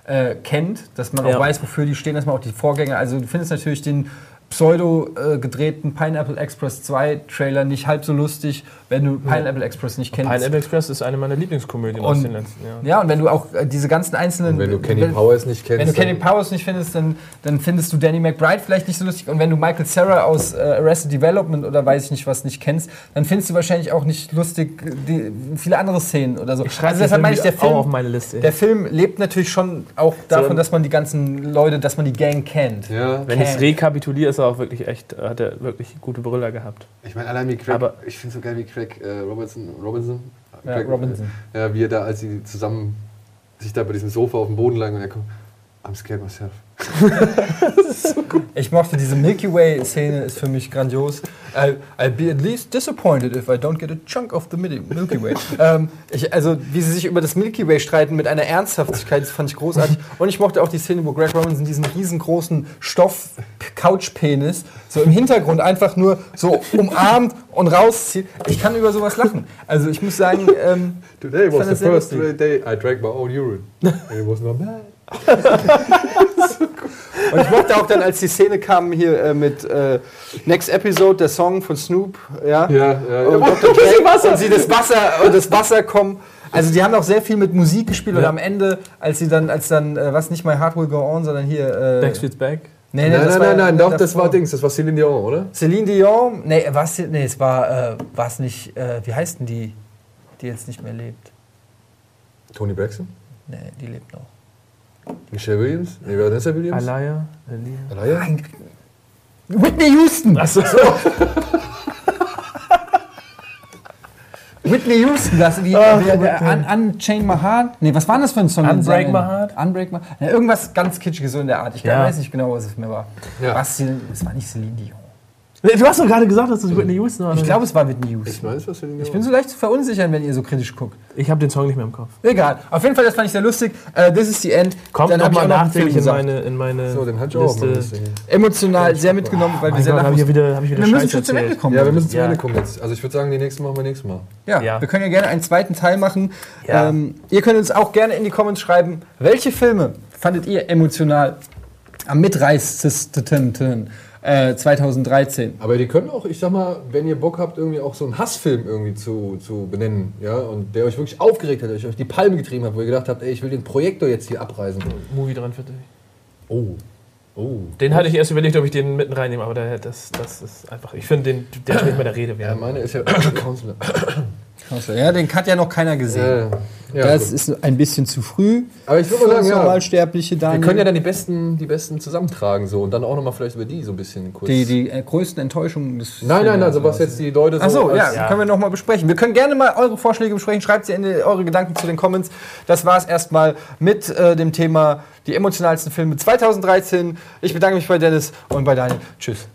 äh, kennt, dass man auch Ja. weiß, wofür die stehen, dass man auch die Vorgänger, also du findest natürlich den pseudo äh, gedrehten Pineapple Express 2 Trailer nicht halb so lustig, wenn du Pineapple Express nicht kennst. Pineapple Express ist eine meiner Lieblingskomödien aus den letzten Jahren. Ja, und wenn du auch äh, diese ganzen einzelnen... Und wenn du Kenny wenn- Powers nicht kennst. Wenn du Kenny Powers nicht findest, dann, dann findest du Danny McBride vielleicht nicht so lustig. Und wenn du Michael Cera aus äh, Arrested Development oder weiß ich nicht was nicht kennst, dann findest du wahrscheinlich auch nicht lustig äh, die, viele andere Szenen oder so. Ich schreibe also deshalb meine ich, der auch Film, auf meine Liste. der Film lebt natürlich schon auch davon, dann- dass man die ganzen Leute, dass man die Gang kennt. Ja, Wenn ich es rekapituliere, ist er auch wirklich echt, hat er wirklich gute Brüller gehabt. ich meine, allein wie Craig, Aber- ich finde so geil wie Craig äh, Robertson, Robinson, Ja, Craig, Robinson. Äh, ja, wie er da, als sie zusammen sich da bei diesem Sofa auf dem Boden lagen und er kommt, I'm scared myself. Ich mochte diese Milky Way Szene, ist für mich grandios. I'll, I'll be at least disappointed if I don't get a chunk of the Mil- Milky Way. ähm, ich, also wie sie sich über das Milky Way streiten mit einer Ernsthaftigkeit, das fand ich großartig. Und ich mochte auch die Szene, wo Greg Robinson diesen riesengroßen Stoff-Couch-Penis so im Hintergrund einfach nur so umarmt und rauszieht. Ich kann über sowas lachen. Also ich muss sagen, ähm, Today was the first lustig. day I drank my own urine. And it was not bad. Und ich mochte auch dann, als die Szene kam hier äh, mit äh, Next Episode, der Song von Snoop, ja. Ja, ja, Und, ja. Dr. Dre, und sie das Wasser und das Wasser kommen. Also die haben auch sehr viel mit Musik gespielt und Ja. am Ende, als sie dann, als dann, äh, was nicht My Heart Will Go On, sondern hier. Äh, Backstreet's Back. nee, nee, Nein, nein, nein, nein, doch, das war Dings, das war Celine Dion, oder? Celine Dion, nee, was, nee, es war, äh, was nicht, äh, wie heißt denn die, die jetzt nicht mehr lebt? Tony Braxton? Nee, die lebt noch. Michelle Williams? Nee, Vanessa Williams? Alaya. Alia. Alaya? Nein. Whitney Houston! Achso. Whitney Whitney Houston, das wie Ach, der, der Whitney. Un, Unchain My Heart. Nee, was war denn das für ein Song? Unbreak My Heart? Unbreak My Ja, irgendwas ganz Kitschiges so in der Art. Ich Ja. weiß nicht genau, was es mir war. Ja. Was, es war nicht Celine Dion. Du hast doch gerade gesagt, dass das Whitney Houston war. Ich glaube, es war Whitney Ich Houston. weiß, was den Ich bin so leicht zu verunsichern, wenn ihr so kritisch guckt. ich habe den Song nicht mehr im Kopf. Egal. Auf jeden Fall, das fand ich sehr lustig. Äh, This is the End. Kommt Dann ich nochmal auch nachträglich in meine, in meine So, den ich auch meiner Liste. Liste. Emotional sehr mitgenommen, weil wir sehr Gott, ich, wieder, hab ich wieder Wir müssen Scheiß schon zum Ende kommen. Ja, wir müssen zum. Ende kommen jetzt. Also ich würde sagen, die nächsten machen wir nächstes Mal. Ja, Ja. wir können ja gerne einen zweiten Teil machen. Ja. Ähm, ihr könnt uns auch gerne in die Comments schreiben, welche Filme fandet ihr emotional am mitreißendsten äh, 2013? Aber die können auch, ich sag mal, wenn ihr Bock habt, irgendwie auch so einen Hassfilm irgendwie zu, zu benennen, ja, und der euch wirklich aufgeregt hat, der euch die Palme getrieben hat, wo ihr gedacht habt, ey, ich will den Projektor jetzt hier abreißen. Movie 43. Oh. Oh. Den hatte ich erst überlegt, ob ich den mitten reinnehme, aber der, das, das ist einfach. Ich finde, den- der ist nicht mehr der Rede Ja, wert. meine ist ja Counselor. Ja, den hat ja noch keiner gesehen. Ja, das gut. ist ein bisschen zu früh. Aber ich würde mal sagen, ja, Normalsterbliche wir können ja dann die besten, die besten zusammentragen so und dann auch nochmal vielleicht über die so ein bisschen kurz. die, die äh, größten Enttäuschungen des nein, nein, also was jetzt die Leute so. Achso, ja, Ja. können wir nochmal besprechen. Wir können gerne mal eure Vorschläge besprechen. Schreibt sie in die, eure Gedanken zu den Comments. Das war es erstmal mit äh, dem Thema die emotionalsten Filme 2013. Ich bedanke mich bei Dennis und bei Daniel. Tschüss.